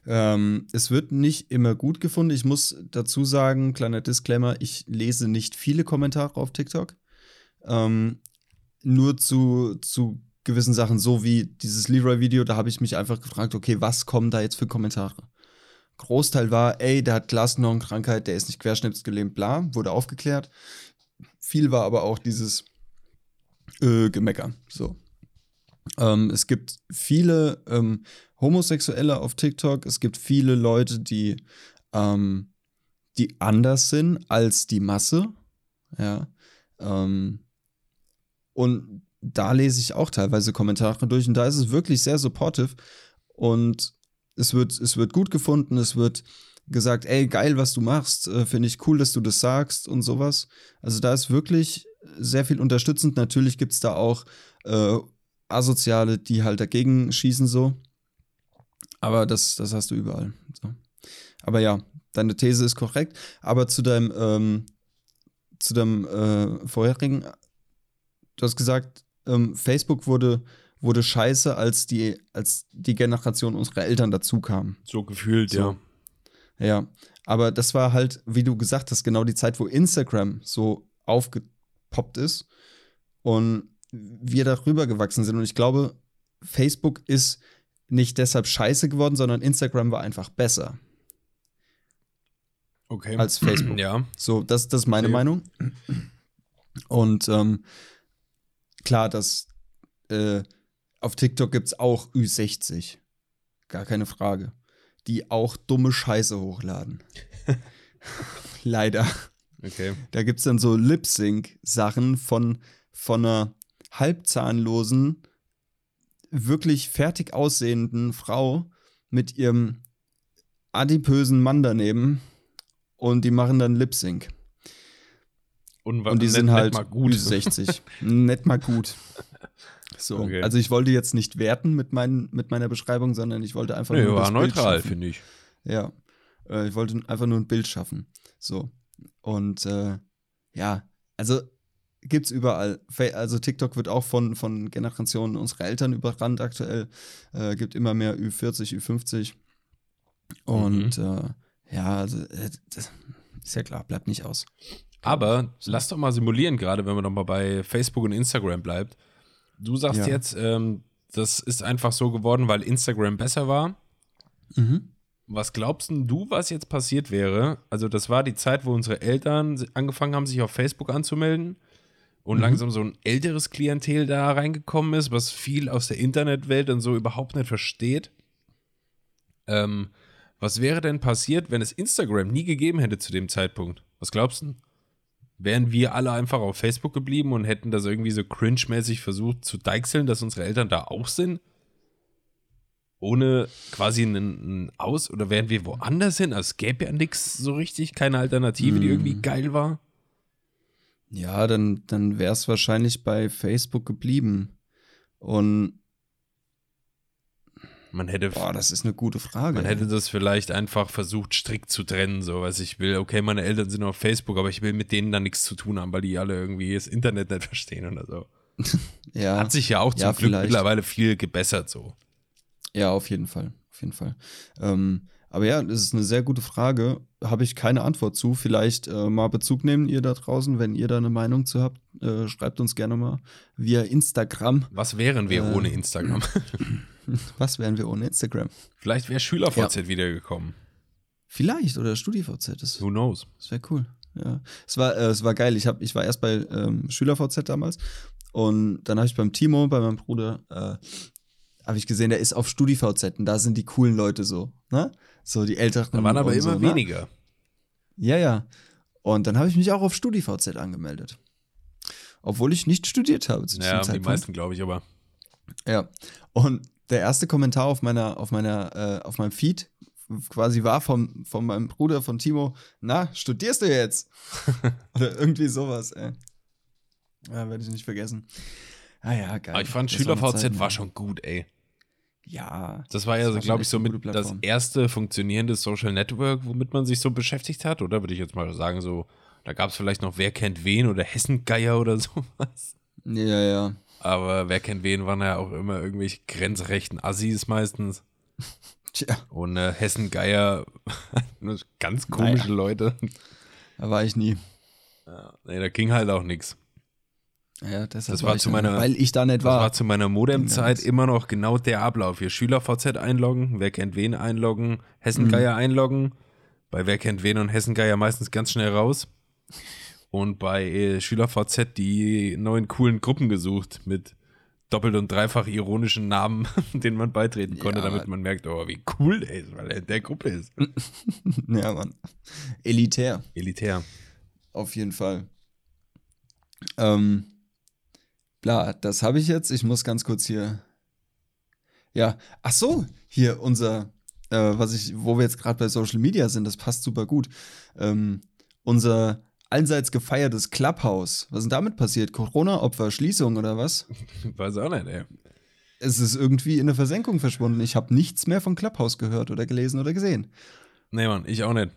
Ähm, es wird nicht immer gut gefunden. Ich muss dazu sagen, kleiner Disclaimer, ich lese nicht viele Kommentare auf TikTok. Ähm, nur zu, zu gewissen Sachen, so wie dieses Leroy-Video, da habe ich mich einfach gefragt, okay, was kommen da jetzt für Kommentare? Großteil war, ey, der hat Glasknochenkrankheit, der ist nicht querschnittsgelähmt, bla, wurde aufgeklärt. Viel war aber auch dieses äh, Gemecker, so. Ähm, es gibt viele ähm, Homosexuelle auf TikTok. Es gibt viele Leute, die, ähm, die anders sind als die Masse. Ja. Ähm, und da lese ich auch teilweise Kommentare durch und da ist es wirklich sehr supportive und es wird, es wird gut gefunden, es wird gesagt, ey, geil, was du machst, äh, finde ich cool, dass du das sagst und sowas. Also da ist wirklich sehr viel unterstützend. Natürlich gibt es da auch äh, Asoziale, die halt dagegen schießen so. Aber das, das hast du überall. So. Aber ja, deine These ist korrekt. Aber zu deinem, ähm, zu deinem äh, vorherigen, du hast gesagt, ähm, Facebook wurde, wurde scheiße, als die, als die Generation unserer Eltern dazu kam. So gefühlt, so. ja. Ja, aber das war halt, wie du gesagt hast, genau die Zeit, wo Instagram so aufgepoppt ist. Und wir darüber gewachsen sind. Und ich glaube, Facebook ist nicht deshalb scheiße geworden, sondern Instagram war einfach besser. Okay. Als Facebook. Ja. So, das, das ist meine okay. Meinung. Und ähm, klar, dass äh, auf TikTok gibt es auch Ü60. Gar keine Frage. Die auch dumme Scheiße hochladen. Leider. Okay. Da gibt es dann so Lip-Sync-Sachen von, von einer halbzahnlosen, wirklich fertig aussehenden Frau mit ihrem adipösen Mann daneben und die machen dann Lip Sync. Und, und die sind halt net gut. 60. Nett mal gut. So, okay. also ich wollte jetzt nicht werten mit, mein, mit meiner Beschreibung, sondern ich wollte einfach nee, nur war neutral, finde ich. Ja, äh, ich wollte einfach nur ein Bild schaffen. So und äh, ja, also gibt es überall. Also TikTok wird auch von, von Generationen unserer Eltern überrannt aktuell. Äh, gibt immer mehr Ü40, Ü50. Und mhm. äh, ja, also äh, ist ja klar, bleibt nicht aus. Aber lass doch mal simulieren, gerade wenn man noch mal bei Facebook und Instagram bleibt. Du sagst ja. jetzt, ähm, das ist einfach so geworden, weil Instagram besser war. Mhm. Was glaubst du, was jetzt passiert wäre? Also, das war die Zeit, wo unsere Eltern angefangen haben, sich auf Facebook anzumelden und mhm. langsam so ein älteres Klientel da reingekommen ist, was viel aus der Internetwelt und so überhaupt nicht versteht. Ähm, was wäre denn passiert, wenn es Instagram nie gegeben hätte zu dem Zeitpunkt? Was glaubst du? Wären wir alle einfach auf Facebook geblieben und hätten das irgendwie so cringe-mäßig versucht zu deichseln, dass unsere Eltern da auch sind? ohne quasi einen, Aus- oder wären wir woanders hin? Also es gäbe ja nichts so richtig, keine Alternative, die irgendwie Mm. geil war. Ja, dann, dann wäre es wahrscheinlich bei Facebook geblieben. Und Man hätte, boah, das ist eine gute Frage. man hätte das vielleicht einfach versucht, strikt zu trennen, so was ich will. Okay, meine Eltern sind auf Facebook, aber ich will mit denen dann nichts zu tun haben, weil die alle irgendwie das Internet nicht verstehen oder so. ja, Hat sich ja auch zum Ja, Glück vielleicht. mittlerweile viel gebessert, so. ja, auf jeden Fall. Auf jeden Fall. Ähm, aber ja, das ist eine sehr gute Frage. Habe ich keine Antwort zu. Vielleicht äh, mal Bezug nehmen, ihr da draußen, wenn ihr da eine Meinung zu habt. Äh, schreibt uns gerne mal via Instagram. Was wären wir Äh, ohne Instagram? Was wären wir ohne Instagram? Vielleicht wäre SchülerVZ wiedergekommen. Vielleicht oder StudiVZ. Das, Who knows? das wäre cool. Ja. Es war, äh, es war geil. Ich, hab, ich war erst bei ähm, SchülerVZ damals und dann habe ich beim Timo, bei meinem Bruder, äh, habe ich gesehen, der ist auf StudiVZ und da sind die coolen Leute so, ne? So die Älteren. Da waren aber immer so, ne? weniger. Ja, ja. Und dann habe ich mich auch auf StudiVZ angemeldet. Obwohl ich nicht studiert habe zu diesem Ja, die Zeitpunkt. meisten, glaube ich, aber. Ja. Und der erste Kommentar auf meiner, auf meiner, äh, auf meinem Feed quasi war von, von meinem Bruder, von Timo, na, studierst du jetzt? Oder irgendwie sowas, ey. Ja, werde ich nicht vergessen. Ah ja, geil. Aber ich fand SchülerVZ Zeiten, war ja. schon gut, ey. Ja. Das war ja, Das so, war schon glaube ich, so mit das erste funktionierende Social Network, womit man sich so beschäftigt hat, oder würde ich jetzt mal sagen, so, da gab es vielleicht noch Wer kennt wen oder Hessengeier oder sowas. Ja, ja. Aber Wer kennt wen waren ja auch immer irgendwelche grenzrechten Assis meistens. Tja, Und äh, Hessengeier, ganz komische Naja. Leute. da war ich nie. Ja, nee, da ging halt auch nichts. Ja, Das war ich zu meiner- weil ich da nicht Das war war. zu meiner Modemzeit immer noch genau der Ablauf. Hier SchülerVZ einloggen, wer kennt wen einloggen, Hessengeier Mhm. einloggen. Bei wer kennt wen und Hessengeier meistens ganz schnell raus. Und bei äh, SchülerVZ die neuen coolen Gruppen gesucht mit doppelt und dreifach ironischen Namen, denen man beitreten konnte, Ja, damit man merkt, oh, wie cool der ist, weil er in der Gruppe ist. ja, Mann. Elitär. Elitär. Auf jeden Fall. Ähm, bla, das habe ich jetzt. Ich muss ganz kurz hier. Ja, ach so, hier unser, äh, was ich, wo wir jetzt gerade bei Social Media sind, das passt super gut. Ähm, unser allseits gefeiertes Clubhouse. Was ist denn damit passiert? Corona-Opfer, Schließung oder was? Weiß auch nicht, ey. Es ist irgendwie in eine Versenkung verschwunden. Ich habe nichts mehr von Clubhouse gehört oder gelesen oder gesehen. Nee, Mann, ich auch nicht.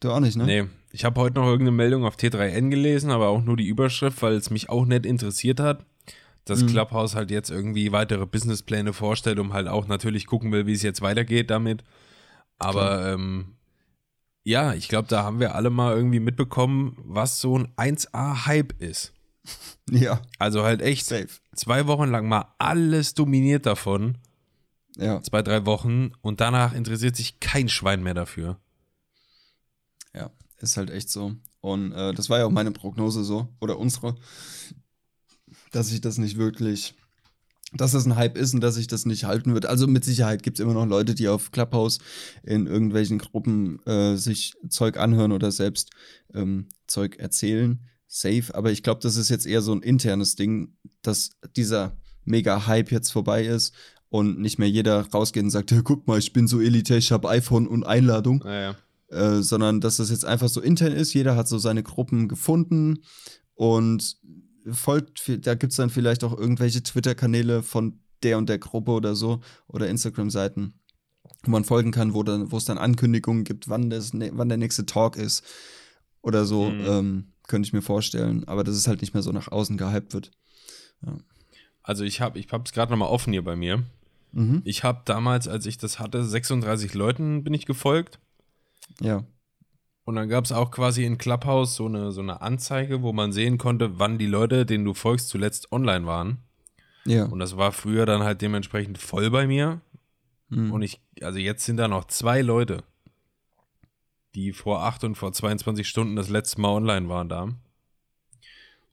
Du auch nicht, ne? Nee, ich habe heute noch irgendeine Meldung auf T3N gelesen, aber auch nur die Überschrift, weil es mich auch nicht interessiert hat, dass Mhm. Clubhouse halt jetzt irgendwie weitere Businesspläne vorstellt, um halt auch natürlich gucken will, wie es jetzt weitergeht damit. Aber ähm, ja, ich glaube, da haben wir alle mal irgendwie mitbekommen, was so ein 1A-Hype ist. Ja, Also halt echt safe. zwei Wochen lang mal alles dominiert davon, Ja. zwei, drei Wochen, und danach interessiert sich kein Schwein mehr dafür. Ja, ist halt echt so. Und äh, das war ja auch meine Prognose so, oder unsere, dass sich das nicht wirklich, dass das ein Hype ist und dass sich das nicht halten wird. Also mit Sicherheit gibt es immer noch Leute, die auf Clubhouse in irgendwelchen Gruppen äh, sich Zeug anhören oder selbst ähm, Zeug erzählen. Safe. Aber ich glaube, das ist jetzt eher so ein internes Ding, dass dieser Mega-Hype jetzt vorbei ist und nicht mehr jeder rausgeht und sagt, hey, guck mal, ich bin so elitär, ich habe iPhone und Einladung Naja. äh, sondern dass das jetzt einfach so intern ist. Jeder hat so seine Gruppen gefunden und folgt, da gibt es dann vielleicht auch irgendwelche Twitter-Kanäle von der und der Gruppe oder so oder Instagram-Seiten, wo man folgen kann, wo dann, wo es dann Ankündigungen gibt, wann, das, wann der nächste Talk ist oder so, Mhm. ähm, könnte ich mir vorstellen. Aber dass es halt nicht mehr so nach außen gehypt wird. Also ich habe ich es gerade nochmal offen hier bei mir. Mhm. Ich habe damals, als ich das hatte, 36 Leuten bin ich gefolgt. Ja. Und dann gab es auch quasi in Clubhouse so eine, so eine Anzeige, wo man sehen konnte, wann die Leute, denen du folgst, zuletzt online waren. Ja. Und das war früher dann halt dementsprechend voll bei mir. Mhm. Und ich, also jetzt sind da noch zwei Leute, die vor 8 und vor 22 Stunden das letzte Mal online waren da.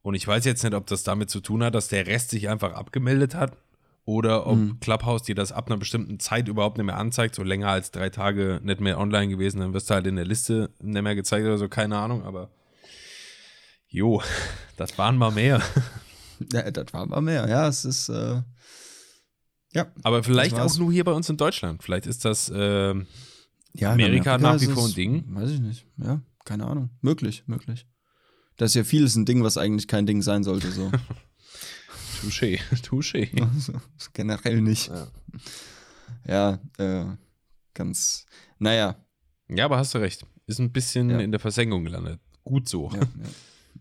Und ich weiß jetzt nicht, ob das damit zu tun hat, dass der Rest sich einfach abgemeldet hat oder ob Mhm. Clubhouse dir das ab einer bestimmten Zeit überhaupt nicht mehr anzeigt, so länger als drei Tage nicht mehr online gewesen, dann wirst du halt in der Liste nicht mehr gezeigt oder so, keine Ahnung, aber jo, das waren mal mehr. Ja, das war mal mehr. Ja, es ist, äh, Ja. Aber vielleicht auch nur hier bei uns in Deutschland. Vielleicht ist das ähm, ja in Amerika nach wie vor ein Ding. Weiß ich nicht. Ja, keine Ahnung. Möglich, möglich. Das ist ja vieles ein Ding, was eigentlich kein Ding sein sollte, so. Touché, Touché. Also, Generell nicht. Ja, äh, ganz. Naja, Ja, aber hast du recht. Ist ein bisschen Ja. in der Versenkung gelandet. Gut so. ja, ja.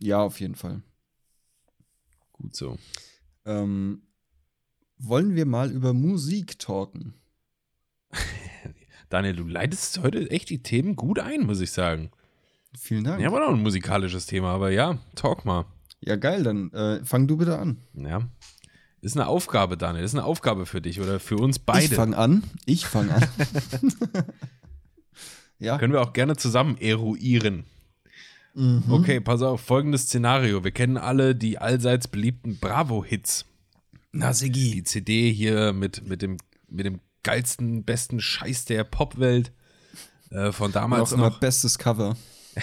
ja, auf jeden Fall. Gut so. Ähm, wollen wir mal über Musik talken? Daniel, du leitest heute echt die Themen gut ein, muss ich sagen. Vielen Dank. Ja, war doch ein musikalisches Thema, aber ja, talk mal. Ja, geil, dann äh, fang du bitte an. Ja. Ist eine Aufgabe, Daniel. Ist eine Aufgabe für dich oder für uns Ich beide. fang an. Ich fang an. ja. Können wir auch gerne zusammen eruieren. Mhm. Okay, pass auf, folgendes Szenario. Wir kennen alle die allseits beliebten Bravo-Hits. Na, Die Siggi. CD hier mit, mit, dem, mit dem geilsten, besten Scheiß der Popwelt. Äh, von damals Auch immer noch. bestes Cover.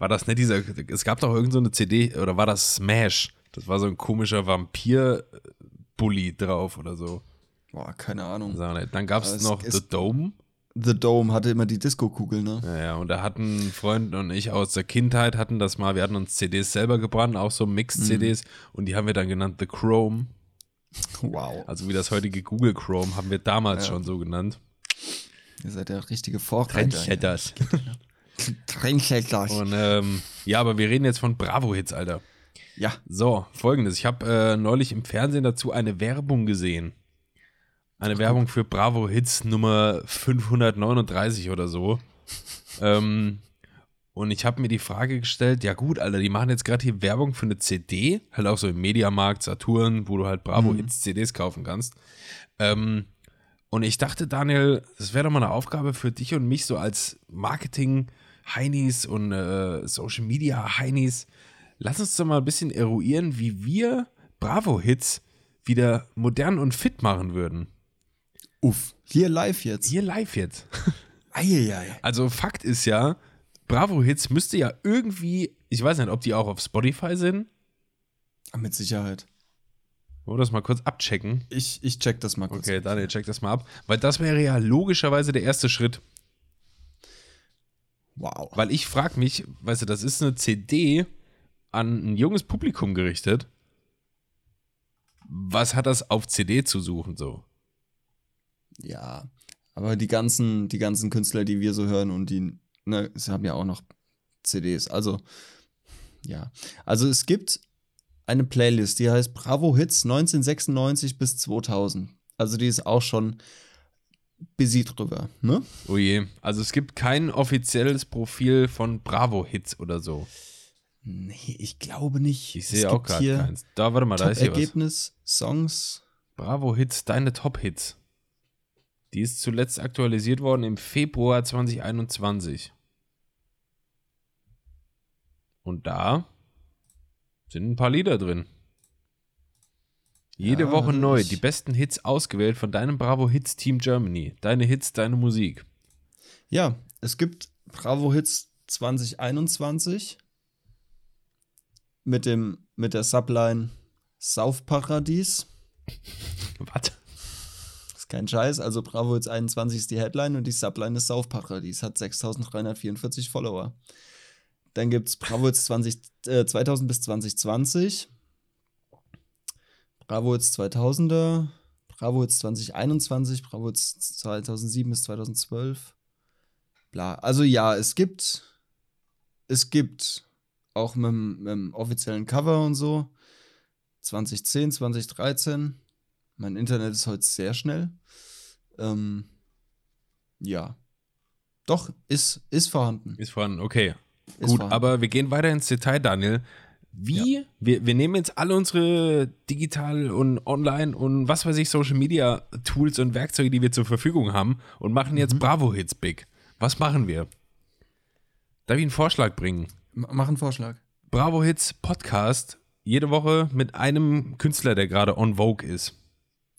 War das nicht dieser. Es gab doch irgend so eine CD, oder war das Smash? Das war so ein komischer Vampir-Bully drauf oder so. Boah, keine Ahnung. Dann gab es noch The Dome. The Dome hatte immer die Disco-Kugel, ne? Ja, ja, und da hatten ein Freund und ich aus der Kindheit hatten das mal, wir hatten uns CDs selber gebrannt, auch so Mix-CDs und die haben wir dann genannt The Chrome. Wow. Also wie das heutige Google Chrome haben wir damals Ja. schon so genannt. Ihr seid der richtige Vorreiter. das. Trendsetters. Und ähm, ja, aber wir reden jetzt von Bravo-Hits, Alter. Ja. So, folgendes. Ich habe äh, neulich im Fernsehen dazu eine Werbung gesehen. Eine Werbung für Bravo Hits Nummer 539 oder so. ähm, und ich habe mir die Frage gestellt, ja gut, Alter, die machen jetzt gerade hier Werbung für eine CD, halt auch so im Mediamarkt, Saturn, wo du halt Bravo Hits CDs kaufen kannst. Ähm, und ich dachte, Daniel, das wäre doch mal eine Aufgabe für dich und mich so als Marketing-Heinis und äh, Social-Media-Heinis. Lass uns doch mal ein bisschen eruieren, wie wir Bravo-Hits wieder modern und fit machen würden. Uff. Hier live jetzt. Hier live jetzt. Eieiei. Also Fakt ist ja, Bravo-Hits müsste ja irgendwie, ich weiß nicht, ob die auch auf Spotify sind. Ah, Mit Sicherheit. Wollen wir das mal kurz abchecken? Ich, ich check das mal kurz. Okay, Daniel, check das mal ab. Weil das wäre ja logischerweise der erste Schritt. Wow. Weil ich frage mich, weißt du, das ist eine CD an ein junges Publikum gerichtet. Was hat das auf CD zu suchen so? Ja. Aber die ganzen, die ganzen Künstler, die wir so hören und die, ne, sie haben ja auch noch CDs. Also, ja. Also es gibt eine Playlist, die heißt Bravo Hits 1996 bis 2000. Also die ist auch schon busy drüber, ne? Oh je. Also es gibt kein offizielles Profil von Bravo Hits oder so. Nee, ich glaube nicht. Ich sehe auch gerade keins. Da, warte mal, da ist hier was. Top-Ergebnis, Songs. Bravo Hits, deine Top Hits. Die ist zuletzt aktualisiert worden im Februar 2021. Und da sind ein paar Lieder drin. Jede Ja, Woche neu, die besten Hits ausgewählt von deinem Bravo Hits Team Germany. Deine Hits, deine Musik. Ja, es gibt Bravo Hits 2021 mit dem mit der Subline South Paradies. Was? Ist kein Scheiß, also Bravo Hits 21 ist die Headline und die Subline ist South Paradies, hat 6344 Follower. Dann gibt es Bravo Hits 20, äh, 2000 bis 2020. Bravo Hits 2000er, Bravo Hits 2021, Bravo Hits 2007 bis 2012. Bla. Also ja, es gibt es gibt auch mit, dem- mit dem offiziellen Cover und so 2010, 2013. Mein Internet ist heute sehr schnell. Ähm, ja. Doch, ist, ist vorhanden. Ist vorhanden, okay. Ist Gut, vorhanden. aber wir gehen weiter ins Detail, Daniel. Wie, wir, wir nehmen jetzt alle unsere digital und online und was weiß ich, Social Media Tools und Werkzeuge, die wir zur Verfügung haben und machen jetzt Mhm. Bravo-Hits big. Was machen wir? Darf ich einen Vorschlag bringen? M- Mach einen Vorschlag. Bravo Hits Podcast, jede Woche mit einem Künstler, der gerade on Vogue ist.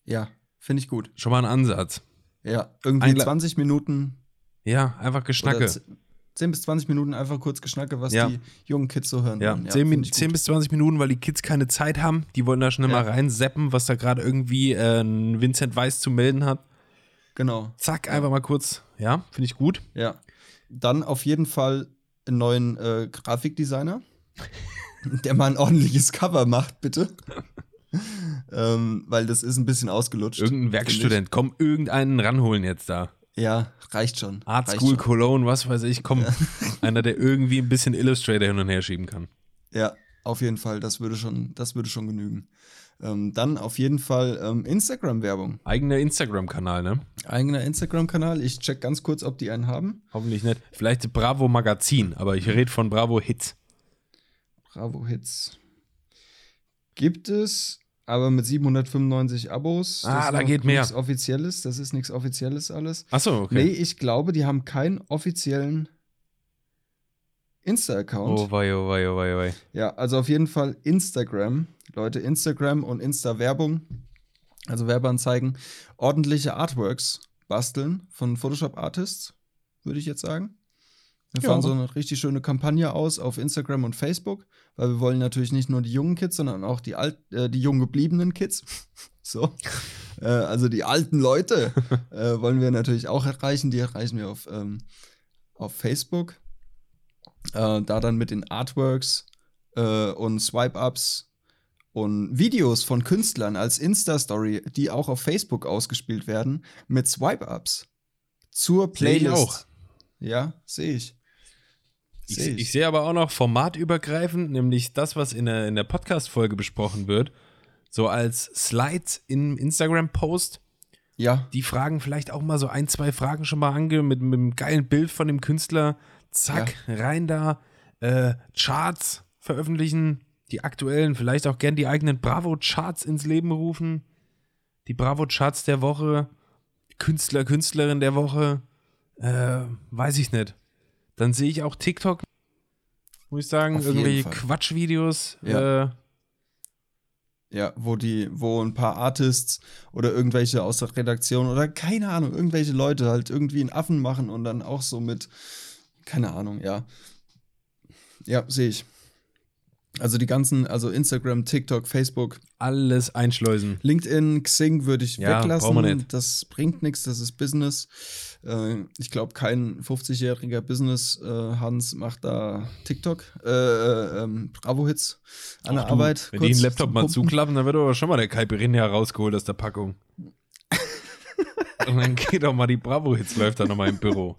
Ja, finde ich gut. Schon mal ein Ansatz. Ja, irgendwie Einla- 20 Minuten Ja, einfach Geschnacke. Z- 10 bis 20 Minuten einfach kurz geschnacke, was Ja. die jungen Kids so hören. Ja, wollen. 10, find Min- ich 10 gut. bis 20 Minuten, weil die Kids keine Zeit haben. Die wollen da schnell Ja. mal reinseppen, was da gerade irgendwie äh, Vincent Weiss zu melden hat. Genau. Zack, einfach mal kurz. Ja, finde ich gut. Ja. Dann auf jeden Fall einen neuen äh, Grafikdesigner, der mal ein ordentliches Cover macht, bitte. ähm, weil das ist ein bisschen ausgelutscht. Irgendein Werkstudent, komm, irgendeinen ranholen jetzt da. Ja, reicht schon. Art reicht School schon. Cologne, was weiß ich, komm. Einer, der irgendwie ein bisschen Illustrator hin und her schieben kann. Ja, auf jeden Fall. Das würde schon, das würde schon genügen. Ähm, dann auf jeden Fall ähm, Instagram-Werbung. Eigener Instagram-Kanal, ne? Eigener Instagram-Kanal. Ich check ganz kurz, ob die einen haben. Hoffentlich nicht. Vielleicht Bravo Magazin, aber ich rede von Bravo Hits. Bravo Hits. Gibt es, aber mit 795 Abos. Ah, ist da geht mehr. Nichts Offizielles. Das ist nichts Offizielles alles. Achso, okay. Nee, ich glaube, die haben keinen offiziellen Insta-Account. Oh wei, oh wei, oh wei, oh wei. Ja, also auf jeden Fall Instagram. Leute, Instagram und Insta-Werbung, also Werbeanzeigen, ordentliche Artworks basteln von Photoshop Artists, würde ich jetzt sagen. Wir Ja. fahren so eine richtig schöne Kampagne aus auf Instagram und Facebook, weil wir wollen natürlich nicht nur die jungen Kids, sondern auch die, alt, äh, die jung gebliebenen Kids. so. äh, also die alten Leute äh, wollen wir natürlich auch erreichen. Die erreichen wir auf, ähm, auf Facebook. Äh, da dann mit den Artworks äh, und Swipe-Ups und Videos von Künstlern als Insta-Story, die auch auf Facebook ausgespielt werden, mit Swipe-Ups zur Sehe ich Playlist. auch. Ja, sehe ich. Ich, Sehe ich sehe aber auch noch formatübergreifend, nämlich das, was in der, in der Podcast-Folge besprochen wird, so als Slides im Instagram-Post. Ja, Die Fragen vielleicht auch mal so ein, zwei Fragen schon mal ange mit, mit einem geilen Bild von dem Künstler. Zack, rein da. Äh, Charts veröffentlichen, die aktuellen, vielleicht auch gern die eigenen Bravo-Charts ins Leben rufen. Die Bravo-Charts der Woche, Künstler, Künstlerin der Woche, äh, weiß ich nicht. Dann sehe ich auch TikTok, muss ich sagen, Auf irgendwelche. Quatschvideos. Ja. Äh, ja, wo die, wo ein paar Artists oder irgendwelche aus der Redaktion oder keine Ahnung, irgendwelche Leute halt irgendwie einen Affen machen und dann auch so mit, keine Ahnung, ja. Ja, sehe ich. Also die ganzen, also Instagram, TikTok, Facebook, alles einschleusen. LinkedIn, Xing würde ich Ja, weglassen. Das bringt nichts, das ist Business. Äh, ich glaube, kein 50-jähriger Business-Hans macht da TikTok, äh, äh, ähm, Bravo-Hits an der du, Arbeit. Wenn kurz die den Laptop mal zuklappen, dann wird aber schon mal der Caipirinha rausgeholt aus der Packung. Und dann geht auch mal die Bravo-Hits, läuft da nochmal im Büro.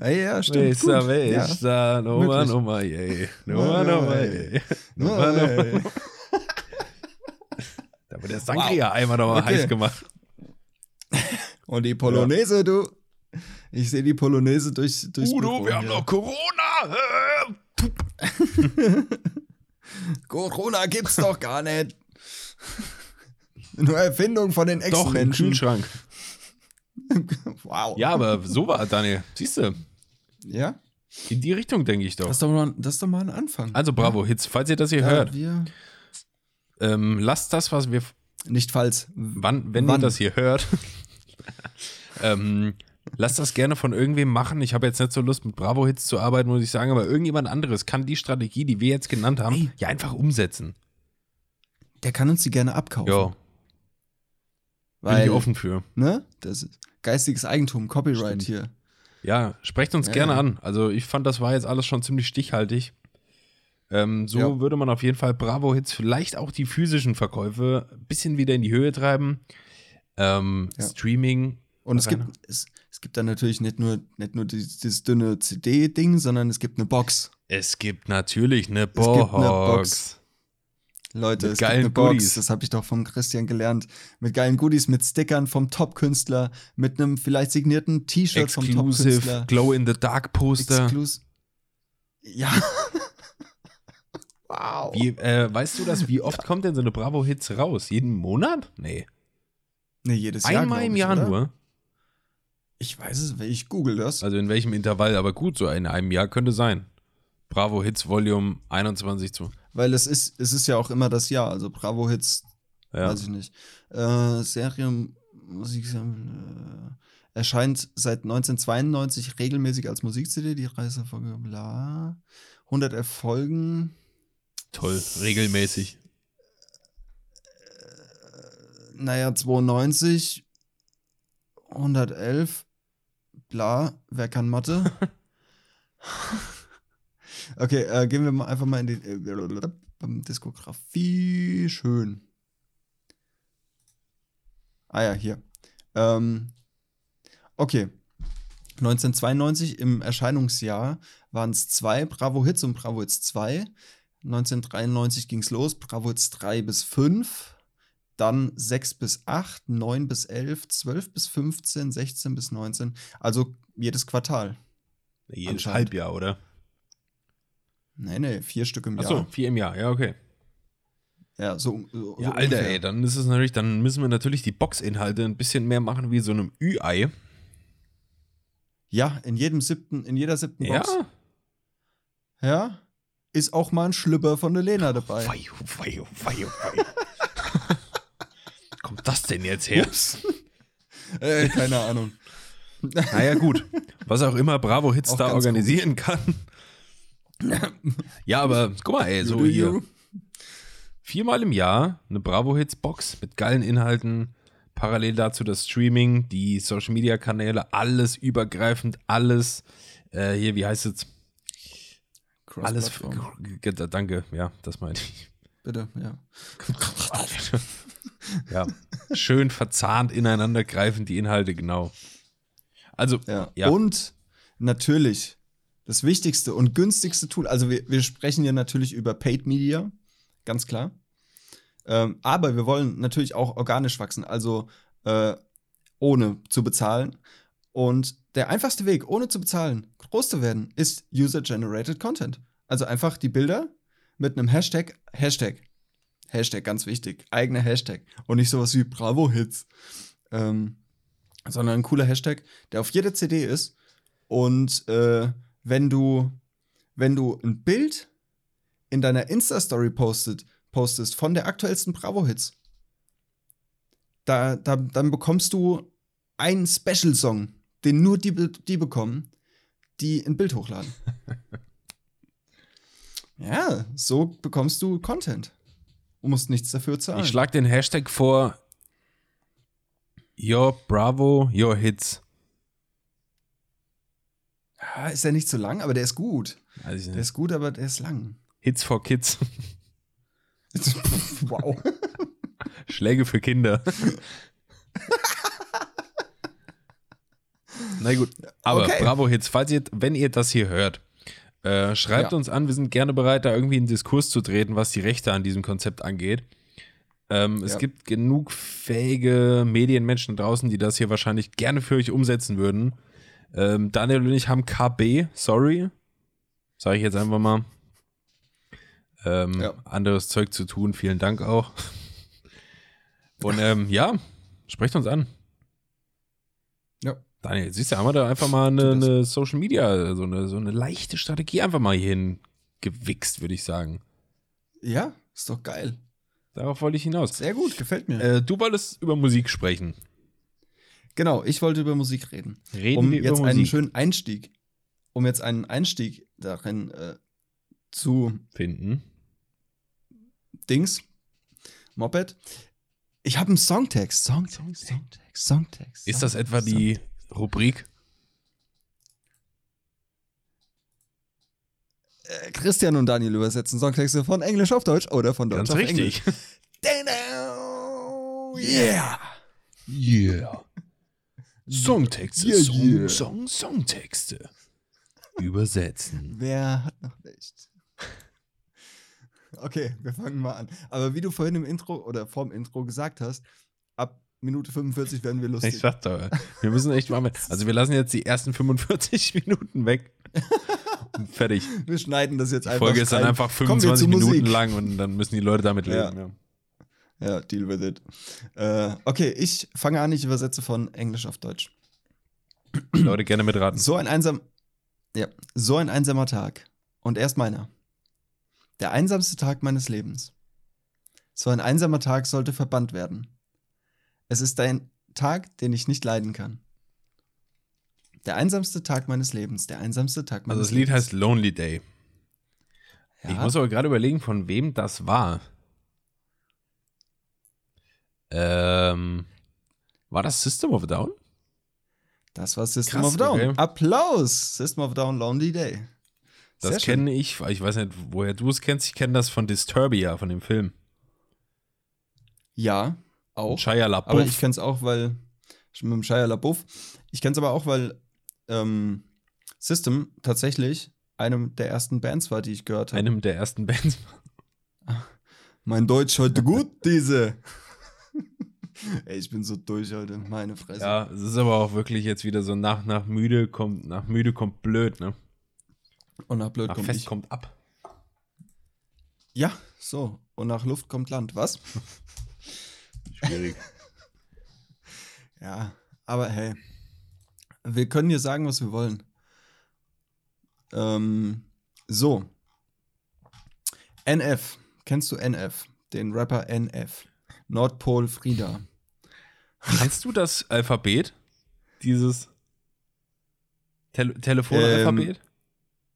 Ja, ja, stimmt. Westa, gut. Westa, Nummer, Möglich. Nummer, yay. Nummer, Nummer, yay. Nummer, Ja. Nummer. Da wird der Sangria-Eimer nochmal Okay. heiß gemacht. Und die Polonaise, du. Ich sehe die Polonaise durch, durchs Udo, Büro wir haben noch Corona. Corona gibt's doch gar nicht. Nur Erfindung von den Doch, im Ex-Menschen. Kühlschrank. Wow. Ja, aber so war Daniel. Siehst du, Ja? in die Richtung denke ich doch. Das ist doch mal, das ist doch mal ein Anfang. Also Bravo-Hits, falls ihr das hier ja, hört, wir. ähm, lasst das, was wir Nicht falls. Wann, wenn Wann? ihr das hier hört, ähm, lasst das gerne von irgendwem machen. Ich habe jetzt nicht so Lust, mit Bravo-Hits zu arbeiten, muss ich sagen, aber irgendjemand anderes kann die Strategie, die wir jetzt genannt haben, Ey. ja einfach umsetzen. Der kann uns die gerne abkaufen. Ja, bin ich offen für. ne? Das ist geistiges Eigentum, Copyright Stimmt. hier. Ja, sprecht uns Ja, gerne an. Also ich fand, das war jetzt alles schon ziemlich stichhaltig. Ähm, so Ja. würde man auf jeden Fall Bravo-Hits, vielleicht auch die physischen Verkäufe, ein bisschen wieder in die Höhe treiben. Ähm, Ja. Streaming. Und es gibt, es, es gibt dann natürlich nicht nur, nicht nur dieses, dieses dünne CD-Ding, sondern es gibt eine Box. Es gibt natürlich eine gibt eine Box. Box. Leute, Mit es geilen gibt eine Box, Goodies. das habe ich doch vom Christian gelernt. Mit geilen Goodies, mit Stickern vom Top-Künstler, mit einem vielleicht signierten T-Shirt vom Exclusive Top-Künstler. Glow-in-the-Dark-Poster. Ja. wow. Wie, äh, weißt du das, wie oft kommt denn so eine Bravo-Hits raus? Jeden Monat? Nee. Nee, jedes Jahr. Einmal im Jahr oder? nur. Ich weiß es, ich google das. Also in welchem Intervall, aber gut, so in einem Jahr könnte sein. Bravo Hits Volume 21 zu. Weil es ist, es ist ja auch immer das Jahr. Also Bravo Hits, Ja. weiß ich nicht. Äh, Serie, Musik, äh, Erscheint seit 1992 regelmäßig als Musik-CD, die Reisefolge, bla. 111 Folgen. Toll, regelmäßig. Naja, 92, 111, bla, wer kann Mathe? okay, äh, gehen wir mal einfach mal in die äh, Diskografie. Schön. Ah ja, hier. Ähm, okay. 1992 im Erscheinungsjahr waren es zwei Bravo Hits und Bravo Hits 2. 1993 ging es los, Bravo Hits 3 bis 5. Dann 6 bis 8, 9 bis 11, 12 bis 15, 16 bis 19. Also jedes Quartal. Jedes Halbjahr, oder? Nee, nee, vier Stück im Jahr. Achso, vier im Jahr, ja, okay. Ja, so. so ja, Alter, ungefähr. ey, dann ist es natürlich, dann müssen wir natürlich die Boxinhalte ein bisschen mehr machen wie so einem Ü-Ei. Ja, in jedem siebten, in jeder siebten Box. Ja. Ja. Ist auch mal ein Schlüpper von der Lena dabei. Wei, wei, wei, wei. Kommt das denn jetzt her? äh, keine Ahnung. Naja, gut. Was auch immer Bravo Hits da organisieren gut. kann. Ja, aber guck mal, ey, so hier. Viermal im Jahr eine Bravo Hits Box mit geilen Inhalten. Parallel dazu das Streaming, die Social Media Kanäle, alles übergreifend, alles. Äh, hier, wie heißt es? Alles. Danke, ja, das meine ich. Bitte, ja. ja, schön verzahnt ineinander greifen die Inhalte, genau. Also, ja. ja. Und natürlich das wichtigste und günstigste Tool. Also, wir, wir sprechen hier natürlich über Paid Media, ganz klar. Ähm, aber wir wollen natürlich auch organisch wachsen, also äh, ohne zu bezahlen. Und der einfachste Weg, ohne zu bezahlen, groß zu werden, ist User-Generated Content. Also einfach die Bilder mit einem Hashtag, Hashtag, Hashtag, ganz wichtig, eigener Hashtag und nicht sowas wie Bravo-Hits, ähm, sondern ein cooler Hashtag, der auf jeder CD ist. Und äh, wenn du, wenn du ein Bild in deiner Insta-Story postet, postest von der aktuellsten Bravo-Hits, da, da, dann bekommst du einen Special-Song, den nur die, die bekommen, die ein Bild hochladen. ja, so bekommst du Content. Du musst nichts dafür zahlen. Ich schlag den Hashtag vor Your Bravo, Your Hits. Ist ja nicht so lang, aber der ist gut. Also der ist gut, aber der ist lang. Hits for Kids. wow. Schläge für Kinder. Na gut, aber okay. Bravo Hits, falls ihr, wenn ihr das hier hört, äh, schreibt ja. uns an, wir sind gerne bereit, da irgendwie in Diskurs zu treten, was die Rechte an diesem Konzept angeht. Ähm, ja. Es gibt genug fähige Medienmenschen draußen, die das hier wahrscheinlich gerne für euch umsetzen würden. Ähm, Daniel und ich haben KB, sorry, sage ich jetzt einfach mal. Ähm, ja. Anderes Zeug zu tun, vielen Dank auch. Und ähm, ja, sprecht uns an. Ja. Daniel, siehst du, haben wir da einfach mal eine, eine Social Media, so eine, so eine leichte Strategie einfach mal hierhin gewichst, würde ich sagen. Ja, ist doch geil. Darauf wollte ich hinaus. Sehr gut, gefällt mir. Äh, du wolltest über Musik sprechen. Genau, ich wollte über Musik reden. Reden um wir jetzt über einen Musik. schönen Einstieg, um jetzt einen Einstieg darin äh, zu finden. Dings, Moped. Ich habe einen Songtext. Songtext, Songtext, Songtext. Ist das etwa die Rubrik? Äh, Christian und Daniel übersetzen Songtexte von Englisch auf Deutsch oder von Deutsch Ganz auf richtig. Englisch. yeah. Yeah. Songtexte, Yeah, Song, yeah. Song, Songtexte. Übersetzen. Wer hat noch nicht? Okay, wir fangen mal an. Aber wie du vorhin im Intro oder vorm Intro gesagt hast, ab Minute 45 werden wir lustig. Ich sag doch, wir müssen echt mal mit. Also wir lassen jetzt die ersten 45 Minuten weg. Und fertig. Wir schneiden das jetzt Die einfach. Folge ist dann einfach Kommen wir 25 zur Minuten Musik. lang und dann müssen die Leute damit leben. Ja. Ja, deal with it. Äh, okay, ich fange an, ich übersetze von Englisch auf Deutsch. Leute gerne mitraten. So ein einsam, ja, so ein einsamer Tag. Und erst meiner. Der einsamste Tag meines Lebens. So ein einsamer Tag sollte verbannt werden. Es ist ein Tag, den ich nicht leiden kann. Der einsamste Tag meines Lebens. Der einsamste Tag meines Also das Lied Lebens. heißt Lonely Day. Ja, Ich muss aber gerade überlegen, von wem das war. Ähm, war das System of a Down? das war System Krass, of a Down. okay. Applaus! System of a Down, Lonely Day. Das schön. kenne ich, ich weiß nicht, woher du es kennst. Ich kenne das von Disturbia, von dem Film. Ja, auch. Shia LaBeouf. Aber ich kenne es auch, weil schon mit dem Shia LaBeouf. Ich kenne es aber auch, weil ähm, System tatsächlich eine der ersten Bands war, die ich gehört habe. einem der ersten Bands. Mein Deutsch heute gut, diese. Ey, ich bin so durch heute, meine Fresse. Ja, es ist aber auch wirklich jetzt wieder so nach, nach müde kommt, nach müde kommt blöd, ne? Und nach blöd Nach kommt fest ich. kommt ab. Ja, so. Und nach Luft kommt Land. Was? Schwierig. Ja, aber hey. Wir können hier sagen, was wir wollen. Ähm, so. NF. Kennst du NF? Den Rapper NF. Nordpol Frieda. Kennst du das Alphabet? Dieses Tele Telefonalphabet?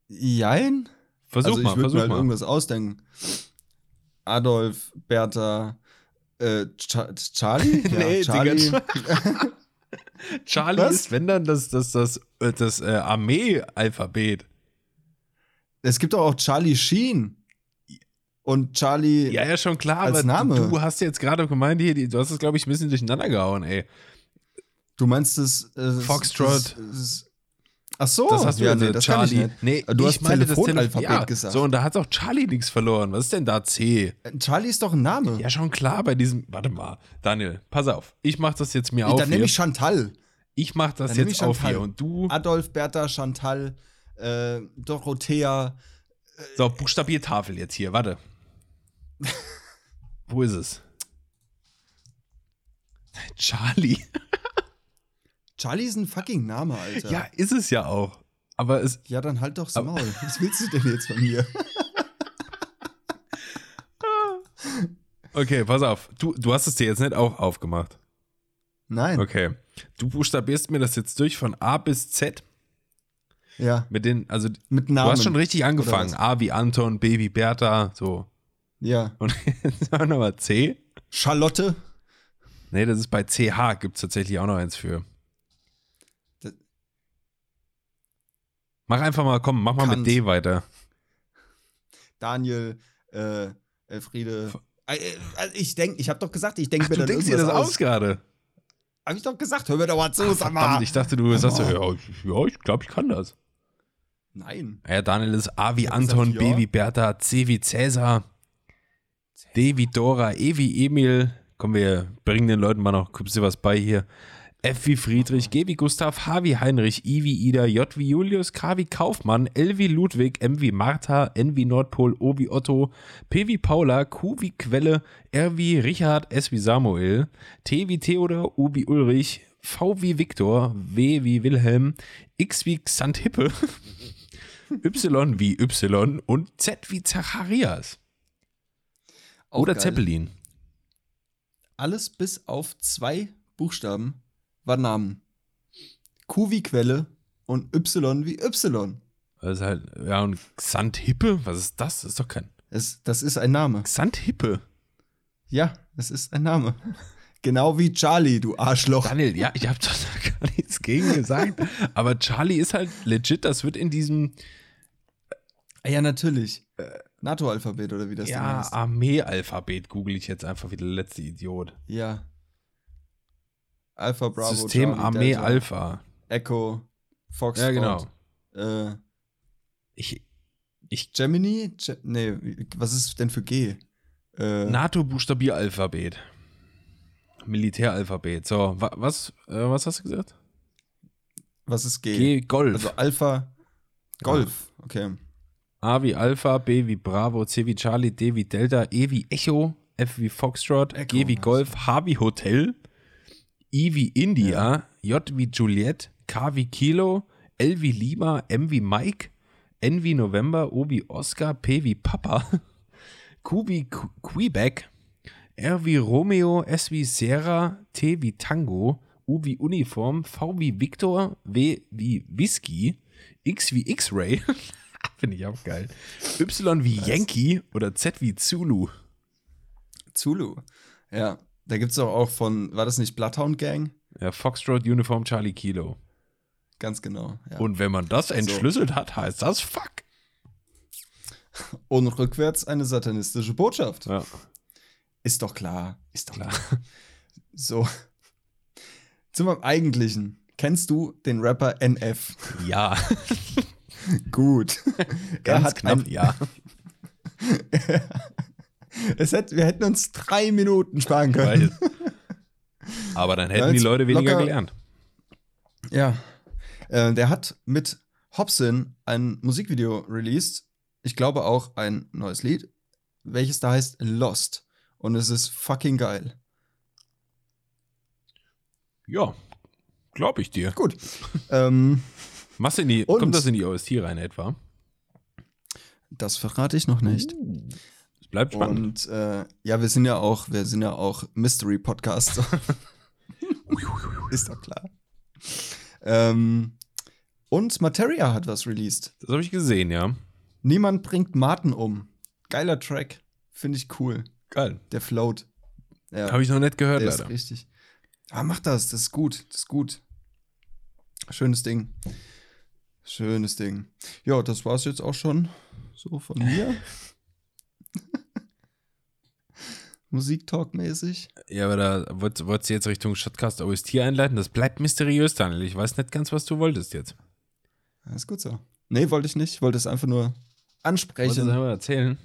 Jein? versuch also mal, mir versuch halt mal. irgendwas ausdenken. Adolf, Bertha, äh, Cha Charlie? Ja, Nee, Charlie. Charlie Was? ist, wenn dann, das, das, das, äh, das äh, Armee-Alphabet. Es gibt doch auch Charlie Sheen. Und Charlie. Ja, ja, schon klar, Als aber Name. Du, hast jetzt gerade gemeint, hier, du hast es, glaube ich, ein bisschen durcheinander gehauen, ey. Du meinst das. Äh, Foxtrot. Das, das, ach so, Das hast du ja, also nee, das Charlie. Nee, Du ich hast meine das Telefonalphabet Telefon- ja, gesagt. So, und da hat auch Charlie nichts verloren. Was ist denn da C? Äh, Charlie ist doch ein Name. Ja, schon klar bei diesem. Warte mal, Daniel, pass auf. Ich mach das jetzt mir auf. dann nehme ich Chantal. ich mach das dann jetzt auf hier. Und du. Adolf, Bertha, Chantal, äh, Dorothea. So, Buchstabiertafel jetzt hier, warte. Wo ist es? Charlie. Charlie ist ein fucking Name, Alter. Ja, ist es ja auch. Aber es. Ja, dann halt doch das Aber- Maul. Was willst du denn jetzt von mir? Okay, pass auf. Du, du hast es dir jetzt nicht auch aufgemacht. Nein. Okay. Du buchstabierst mir das jetzt durch von A bis Z Ja, mit den, also mit du Namen. hast schon richtig angefangen. A wie Anton, B wie Bertha, so. Ja. Und jetzt auch nochmal C. Charlotte. Nee, das ist bei CH, gibt es tatsächlich auch noch eins für. Das- Mach einfach mal, komm, mach mal Kant. mit D weiter. Daniel, äh, Elfriede. Äh, äh, also ich denke, ich habe doch gesagt, ich denke Ach, mir du dann denkst dir das aus gerade. Hab ich doch gesagt, hör mir doch mal zu, sag mal. Verdammt, ich dachte, du sagst ja, ich- ja, ich glaube, ich kann das. Nein. Ja, Daniel ist A wie Anton, gesagt, B ja. wie Bertha, C wie Cäsar, D wie Dora, E wie Emil. Komm, wir bringen den Leuten mal noch ein bisschen was bei hier. F wie Friedrich, G wie Gustav, H wie Heinrich, I wie Ida, J wie Julius, K wie Kaufmann, L wie Ludwig, M wie Martha, N wie Nordpol, O wie Otto, P wie Paula, Q wie Quelle, R wie Richard, S wie Samuel, T wie Theodor, U wie Ulrich, V wie Viktor, W wie Wilhelm, X wie Xanthippe, Y wie Y und Z wie Zacharias. Auch Oder geil. Zeppelin. Alles bis auf zwei Buchstaben war Namen. Q wie Quelle und Y wie Y. Das ist halt, ja, und Xanthippe? Was ist das? Das ist doch kein. Es, das ist ein Name. Xanthippe. Ja, es ist ein Name. Genau wie Charlie, du Arschloch. Daniel, ja, ich habe doch gar nichts gegen gesagt. Aber Charlie ist halt legit, das wird in diesem Ja, natürlich. NATO-Alphabet oder wie das ja, heißt. Armee-Alphabet, google ich jetzt einfach wie der letzte Idiot. Ja. Alpha Bravo. System Charlie, Armee Delta, Alpha. Echo. Fox. Ja, genau. Äh, Ich, ich, Gemini? Ge nee, was ist denn für G? Äh, NATO-Buchstabier-Alphabet. Militäralphabet. So, wa, was, äh, was hast du gesagt? was ist G? G, Golf. Also Alpha. Golf. Okay. A wie Alpha, B wie Bravo, C wie Charlie, D wie Delta, E wie Echo, F wie Foxtrot, Echo, G wie Golf, H wie Hotel, I wie India, J wie Juliet, K wie Kilo, L wie Lima, M wie Mike, N wie November, O wie Oscar, P wie Papa, Q wie Qu- Quebec, R wie Romeo, S wie Sierra, T wie Tango, U wie Uniform, V wie Victor, W wie Whisky, X wie X-Ray. Finde ich auch geil. Y wie Yankee oder Z wie Zulu. Zulu. Ja, da gibt es auch, auch von, war das nicht Bloodhound Gang? Ja, Foxtrot Uniform Charlie Kilo. Ganz genau. Ja. Und wenn man das entschlüsselt hat, heißt das Fuck. Und rückwärts eine satanistische Botschaft. Ja. Ist doch klar. Ist doch klar. So. Zum eigentlichen. Kennst du den Rapper NF? Ja. Gut. Ganz knapp, ein, ja. es hätte, wir hätten uns drei Minuten sparen können. Aber dann hätten die Leute weniger locker, gelernt. Ja. Äh, der hat mit Hobson ein Musikvideo released. Ich glaube auch ein neues Lied, welches da heißt Lost. Und es ist fucking geil. Ja, glaube ich dir. Gut. ähm, Machst in die, kommt das in die OST rein etwa? Das verrate ich noch nicht. Uh, es bleibt spannend. Und äh, ja, wir sind ja auch, wir sind ja auch Mystery Podcast. Ist doch klar. Ähm, und Materia hat was released. Das habe ich gesehen, ja. Niemand bringt Martin um. Geiler Track. Finde ich cool. Geil. Der float. Ja. Habe ich noch nicht gehört, Der leider. Ist richtig. Ah, mach das. Das ist gut. Das ist gut. Schönes Ding. Schönes Ding. Ja, das war's jetzt auch schon so von mir. Musiktalk-mäßig. Ja, aber da wolltest du jetzt Richtung Shotcast OST einleiten. Das bleibt mysteriös, Daniel. Ich weiß nicht ganz, was du wolltest jetzt. Ja, ist gut so. Nee, wollte ich nicht. Ich wollte es einfach nur ansprechen. Du einfach erzählen?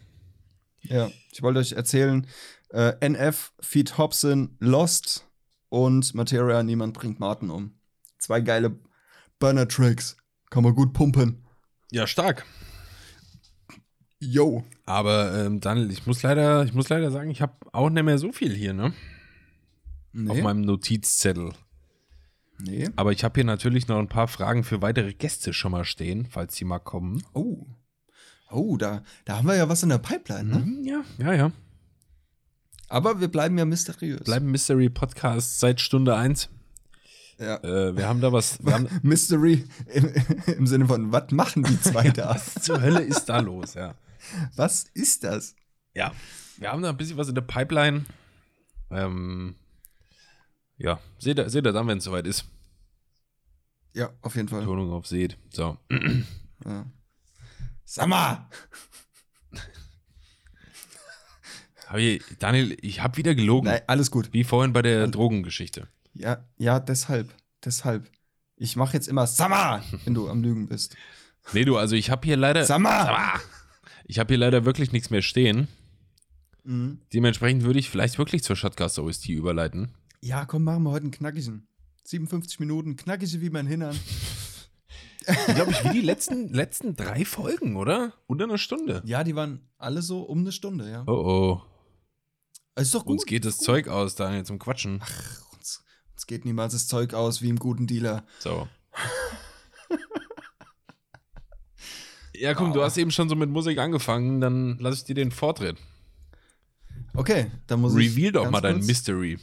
Ja, ich wollte euch erzählen, äh, NF, Feed Hobson, Lost und Materia, Niemand bringt Martin um. Zwei geile Burner-Tracks. Kann man gut pumpen. Ja, stark. Yo. Aber ähm, Daniel, ich muss leider, ich muss leider sagen, ich habe auch nicht mehr so viel hier, ne? Nee. Auf meinem Notizzettel. Nee. Aber ich habe hier natürlich noch ein paar Fragen für weitere Gäste schon mal stehen, falls sie mal kommen. Oh. Oh, da, da haben wir ja was in der Pipeline, ne? Mhm, ja, ja, ja. Aber wir bleiben ja mysteriös. Bleiben Mystery Podcast seit Stunde 1. Ja. Äh, wir haben da was. Haben Mystery im, im, Sinne von, was machen die zwei da? was zur Hölle ist da los, ja. Was ist das? Ja, wir haben da ein bisschen was in der Pipeline. Ähm, ja, seht ihr, seht ihr dann, wenn es soweit ist. Ja, auf jeden Fall. Tonung auf seht. So. Ja. Sag mal! Daniel, ich habe wieder gelogen. Nein, alles gut. Wie vorhin bei der Drogengeschichte. Ja, ja, deshalb. Deshalb. Ich mache jetzt immer Sama, wenn du am Lügen bist. Nee, du, also ich habe hier leider. Sama! Sama! Ich habe hier leider wirklich nichts mehr stehen. Mhm. Dementsprechend würde ich vielleicht wirklich zur Shotcast OST überleiten. Ja, komm, machen wir heute einen knackigen. 57 Minuten, knackige wie mein Hintern. Ich glaube, ich wie die letzten, letzten drei Folgen, oder? Unter einer Stunde. Ja, die waren alle so um eine Stunde, ja. Oh oh. ist doch gut. Uns geht das gut. Zeug aus, Daniel, zum Quatschen. Ach, uns geht niemals das Zeug aus wie im guten Dealer. So. ja, komm, oh. du hast eben schon so mit Musik angefangen, dann lass ich dir den Vortritt. Okay, dann muss reveal ich. Reveal doch mal dein Mystery.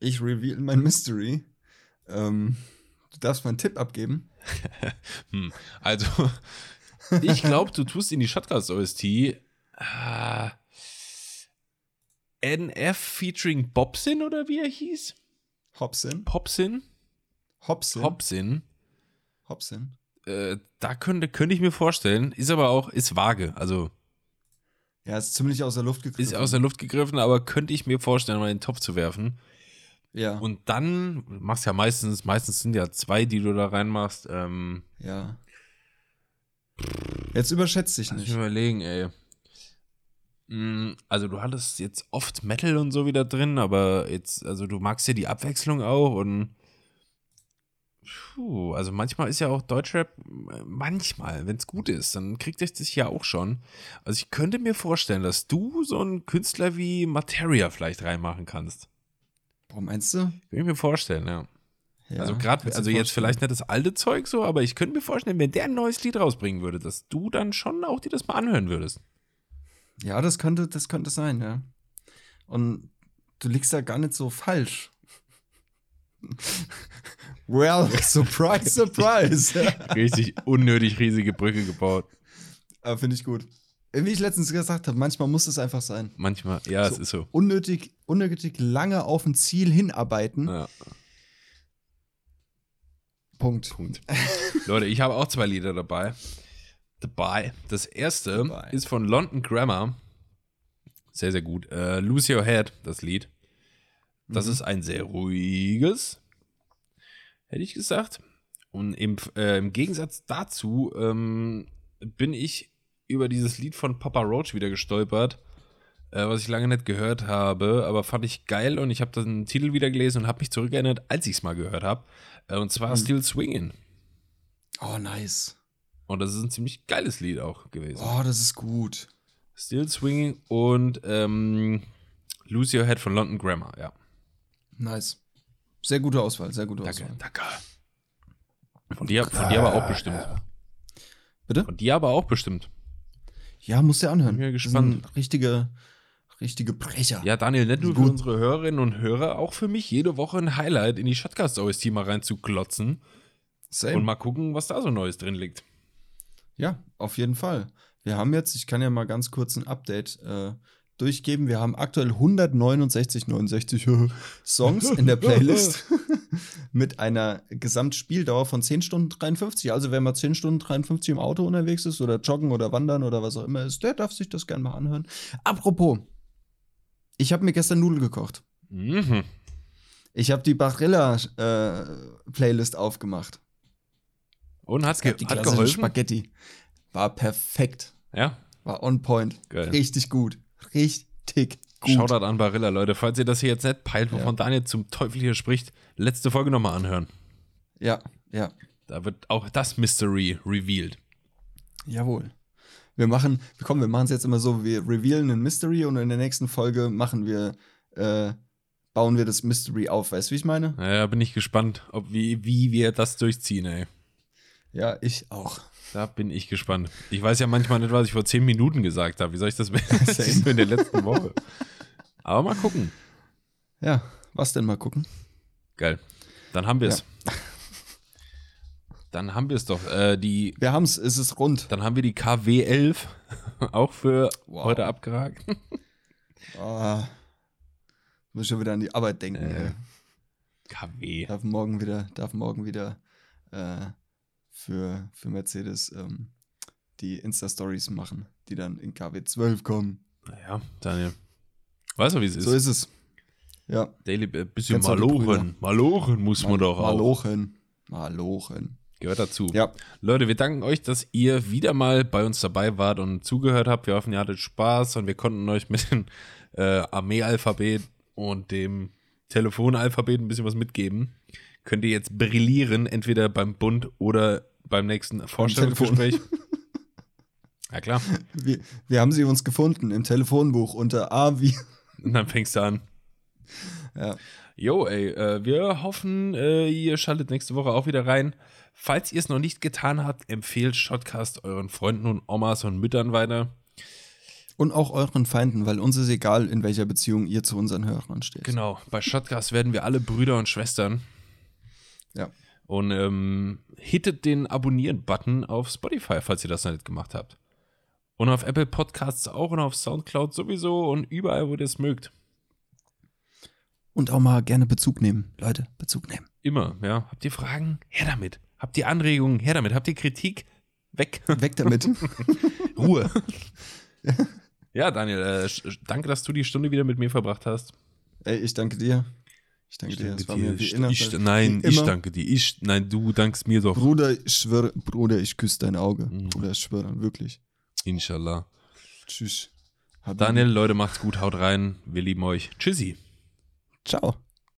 Ich reveal mein Mystery. Ähm, du darfst mal einen Tipp abgeben. hm, also, ich glaube, du tust in die Shotcast OST äh, NF featuring Bobsin oder wie er hieß? Hobson. Popsin? Hobson. Hobson. Hobson. Äh, da könnte, könnte ich mir vorstellen, ist aber auch, ist vage, also. Ja, ist ziemlich aus der Luft gegriffen. Ist aus der Luft gegriffen, aber könnte ich mir vorstellen, mal in den Topf zu werfen. Ja. Und dann machst ja meistens, meistens sind ja zwei, die du da reinmachst. Ähm, ja. Jetzt überschätzt dich nicht. Ich überlegen, ey. Mm, also du hattest jetzt oft Metal und so wieder drin, aber jetzt, also du magst ja die Abwechslung auch und puh, also manchmal ist ja auch Deutschrap, manchmal, wenn es gut ist, dann kriegt euch das ja auch schon. Also ich könnte mir vorstellen, dass du so einen Künstler wie Materia vielleicht reinmachen kannst. Warum meinst du? Kann ich mir vorstellen, ja. ja also gerade, also jetzt vielleicht nicht das alte Zeug so, aber ich könnte mir vorstellen, wenn der ein neues Lied rausbringen würde, dass du dann schon auch dir das mal anhören würdest. Ja, das könnte, das könnte sein, ja. Und du liegst da gar nicht so falsch. Well, surprise, surprise. Richtig unnötig riesige Brücke gebaut. Aber finde ich gut. Wie ich letztens gesagt habe, manchmal muss es einfach sein. Manchmal, ja, So. es ist so. Unnötig, unnötig lange auf ein Ziel hinarbeiten. Ja, Punkt. Punkt. Leute, ich habe auch zwei Lieder dabei. Dabei. Das erste Dabei. ist von London Grammar. Sehr, sehr gut. Äh, Lose Your Head, das Lied. Das Mhm. ist ein sehr ruhiges, hätte ich gesagt. Und im, äh, im Gegensatz dazu ähm, bin ich über dieses Lied von Papa Roach wieder gestolpert, äh, was ich lange nicht gehört habe, aber fand ich geil und ich habe den Titel wieder gelesen und habe mich zurückerinnert, als ich es mal gehört habe. Äh, und zwar Mhm. Still Swingin'. Oh, nice. Und das ist ein ziemlich geiles Lied auch gewesen. Oh, das ist gut. Still Swinging und ähm, Lose Your Head von London Grammar, ja. Nice. Sehr gute Auswahl, sehr gute Danke, Auswahl. danke. Von dir, von dir aber auch bestimmt. Bitte? Von dir aber auch bestimmt. Ja, musst du anhören. Bin ja Das gespannt. sind richtige, richtige Brecher. Ja, Daniel, nicht nur für unsere Hörerinnen und Hörer, auch für mich jede Woche ein Highlight in die Shotcast OST mal reinzuklotzen Same. und mal gucken, was da so Neues drin liegt. Ja, auf jeden Fall. Wir haben jetzt, ich kann ja mal ganz kurz ein Update äh, durchgeben. Wir haben aktuell 169, 69 Songs in der Playlist mit einer Gesamtspieldauer von 10 Stunden 53. Also, wenn man 10 Stunden 53 im Auto unterwegs ist oder joggen oder wandern oder was auch immer ist, der darf sich das gerne mal anhören. Apropos, ich habe mir gestern Nudeln gekocht. Mhm. Ich habe die Barilla-Playlist aufgemacht. Und hat's ge Die hat geholfen? Spaghetti. War perfekt. Ja, War on point. Geil. Richtig gut. Richtig gut. Shoutout an Barilla, Leute. Falls ihr das hier jetzt nicht peilt, wovon Ja. Daniel zum Teufel hier spricht, letzte Folge nochmal anhören. Ja, ja. Da wird auch das Mystery revealed. Jawohl. Wir machen, komm, wir machen es jetzt immer so, wir revealen ein Mystery und in der nächsten Folge machen wir, äh, bauen wir das Mystery auf. Weißt du, wie ich meine? Naja, bin ich gespannt, ob wie, wie wir das durchziehen, ey. Ja, ich auch. Da bin ich gespannt. Ich weiß ja manchmal nicht, was ich vor zehn Minuten gesagt habe. Wie soll ich das wissen in der letzten Woche? Aber mal gucken. Ja, was denn mal gucken? Geil. Dann haben wir es. Dann haben wir es doch. Äh, die, Wir haben es, es ist rund. dann haben wir die KW11 auch für Wow. heute abgehakt. Ah, muss schon wieder an die Arbeit denken. Äh. KW. Darf morgen wieder, darf morgen wieder äh, für, für Mercedes ähm, die Insta-Stories machen, die dann in KW 12 kommen. Naja, Daniel. Weißt du, wie es ist? So ist es. Ja. Daily, äh, bisschen Ganz alte Malochen. Malochen muss man doch auch. Malochen. Malochen. Gehört dazu. Ja. Leute, wir danken euch, dass ihr wieder mal bei uns dabei wart und zugehört habt. Wir hoffen, ihr hattet Spaß und wir konnten euch mit dem äh, Armee-Alphabet und dem Telefonalphabet ein bisschen was mitgeben. Könnt ihr jetzt brillieren, entweder beim Bund oder beim nächsten Vorstellungsgespräch. Ja, klar. Wir, wir haben sie uns gefunden im Telefonbuch unter A wie. Und dann fängst du an. Ja. Jo, ey, äh, wir hoffen, äh, ihr schaltet nächste Woche auch wieder rein. Falls ihr es noch nicht getan habt, empfehlt Shotcast euren Freunden und Omas und Müttern weiter. Und auch euren Feinden, weil uns ist egal, in welcher Beziehung ihr zu unseren Hörern steht. Genau, bei Shotcast werden wir alle Brüder und Schwestern. Ja. Und ähm, hittet den Abonnieren-Button auf Spotify, falls ihr das noch nicht gemacht habt. Und auf Apple Podcasts auch und auf Soundcloud sowieso und überall, wo ihr es mögt. Und auch mal gerne Bezug nehmen. Leute, Bezug nehmen. Immer, ja. Habt ihr Fragen? Her damit. Habt ihr Anregungen? Her damit. Habt ihr Kritik? Weg. Weg damit. Ruhe. ja, Daniel, äh, danke, dass du die Stunde wieder mit mir verbracht hast. Ey, ich danke dir. Ich danke dir. Es war mir Ich, ich, nein, ich danke dir. Ich, nein, du dankst mir doch. Bruder, ich schwöre, Bruder, ich küsse dein Auge. Mhm. Bruder, ich schwöre, wirklich. Inshallah. Tschüss. Habibi. Daniel, Leute, macht's gut, haut rein. Wir lieben euch. Tschüssi. Ciao.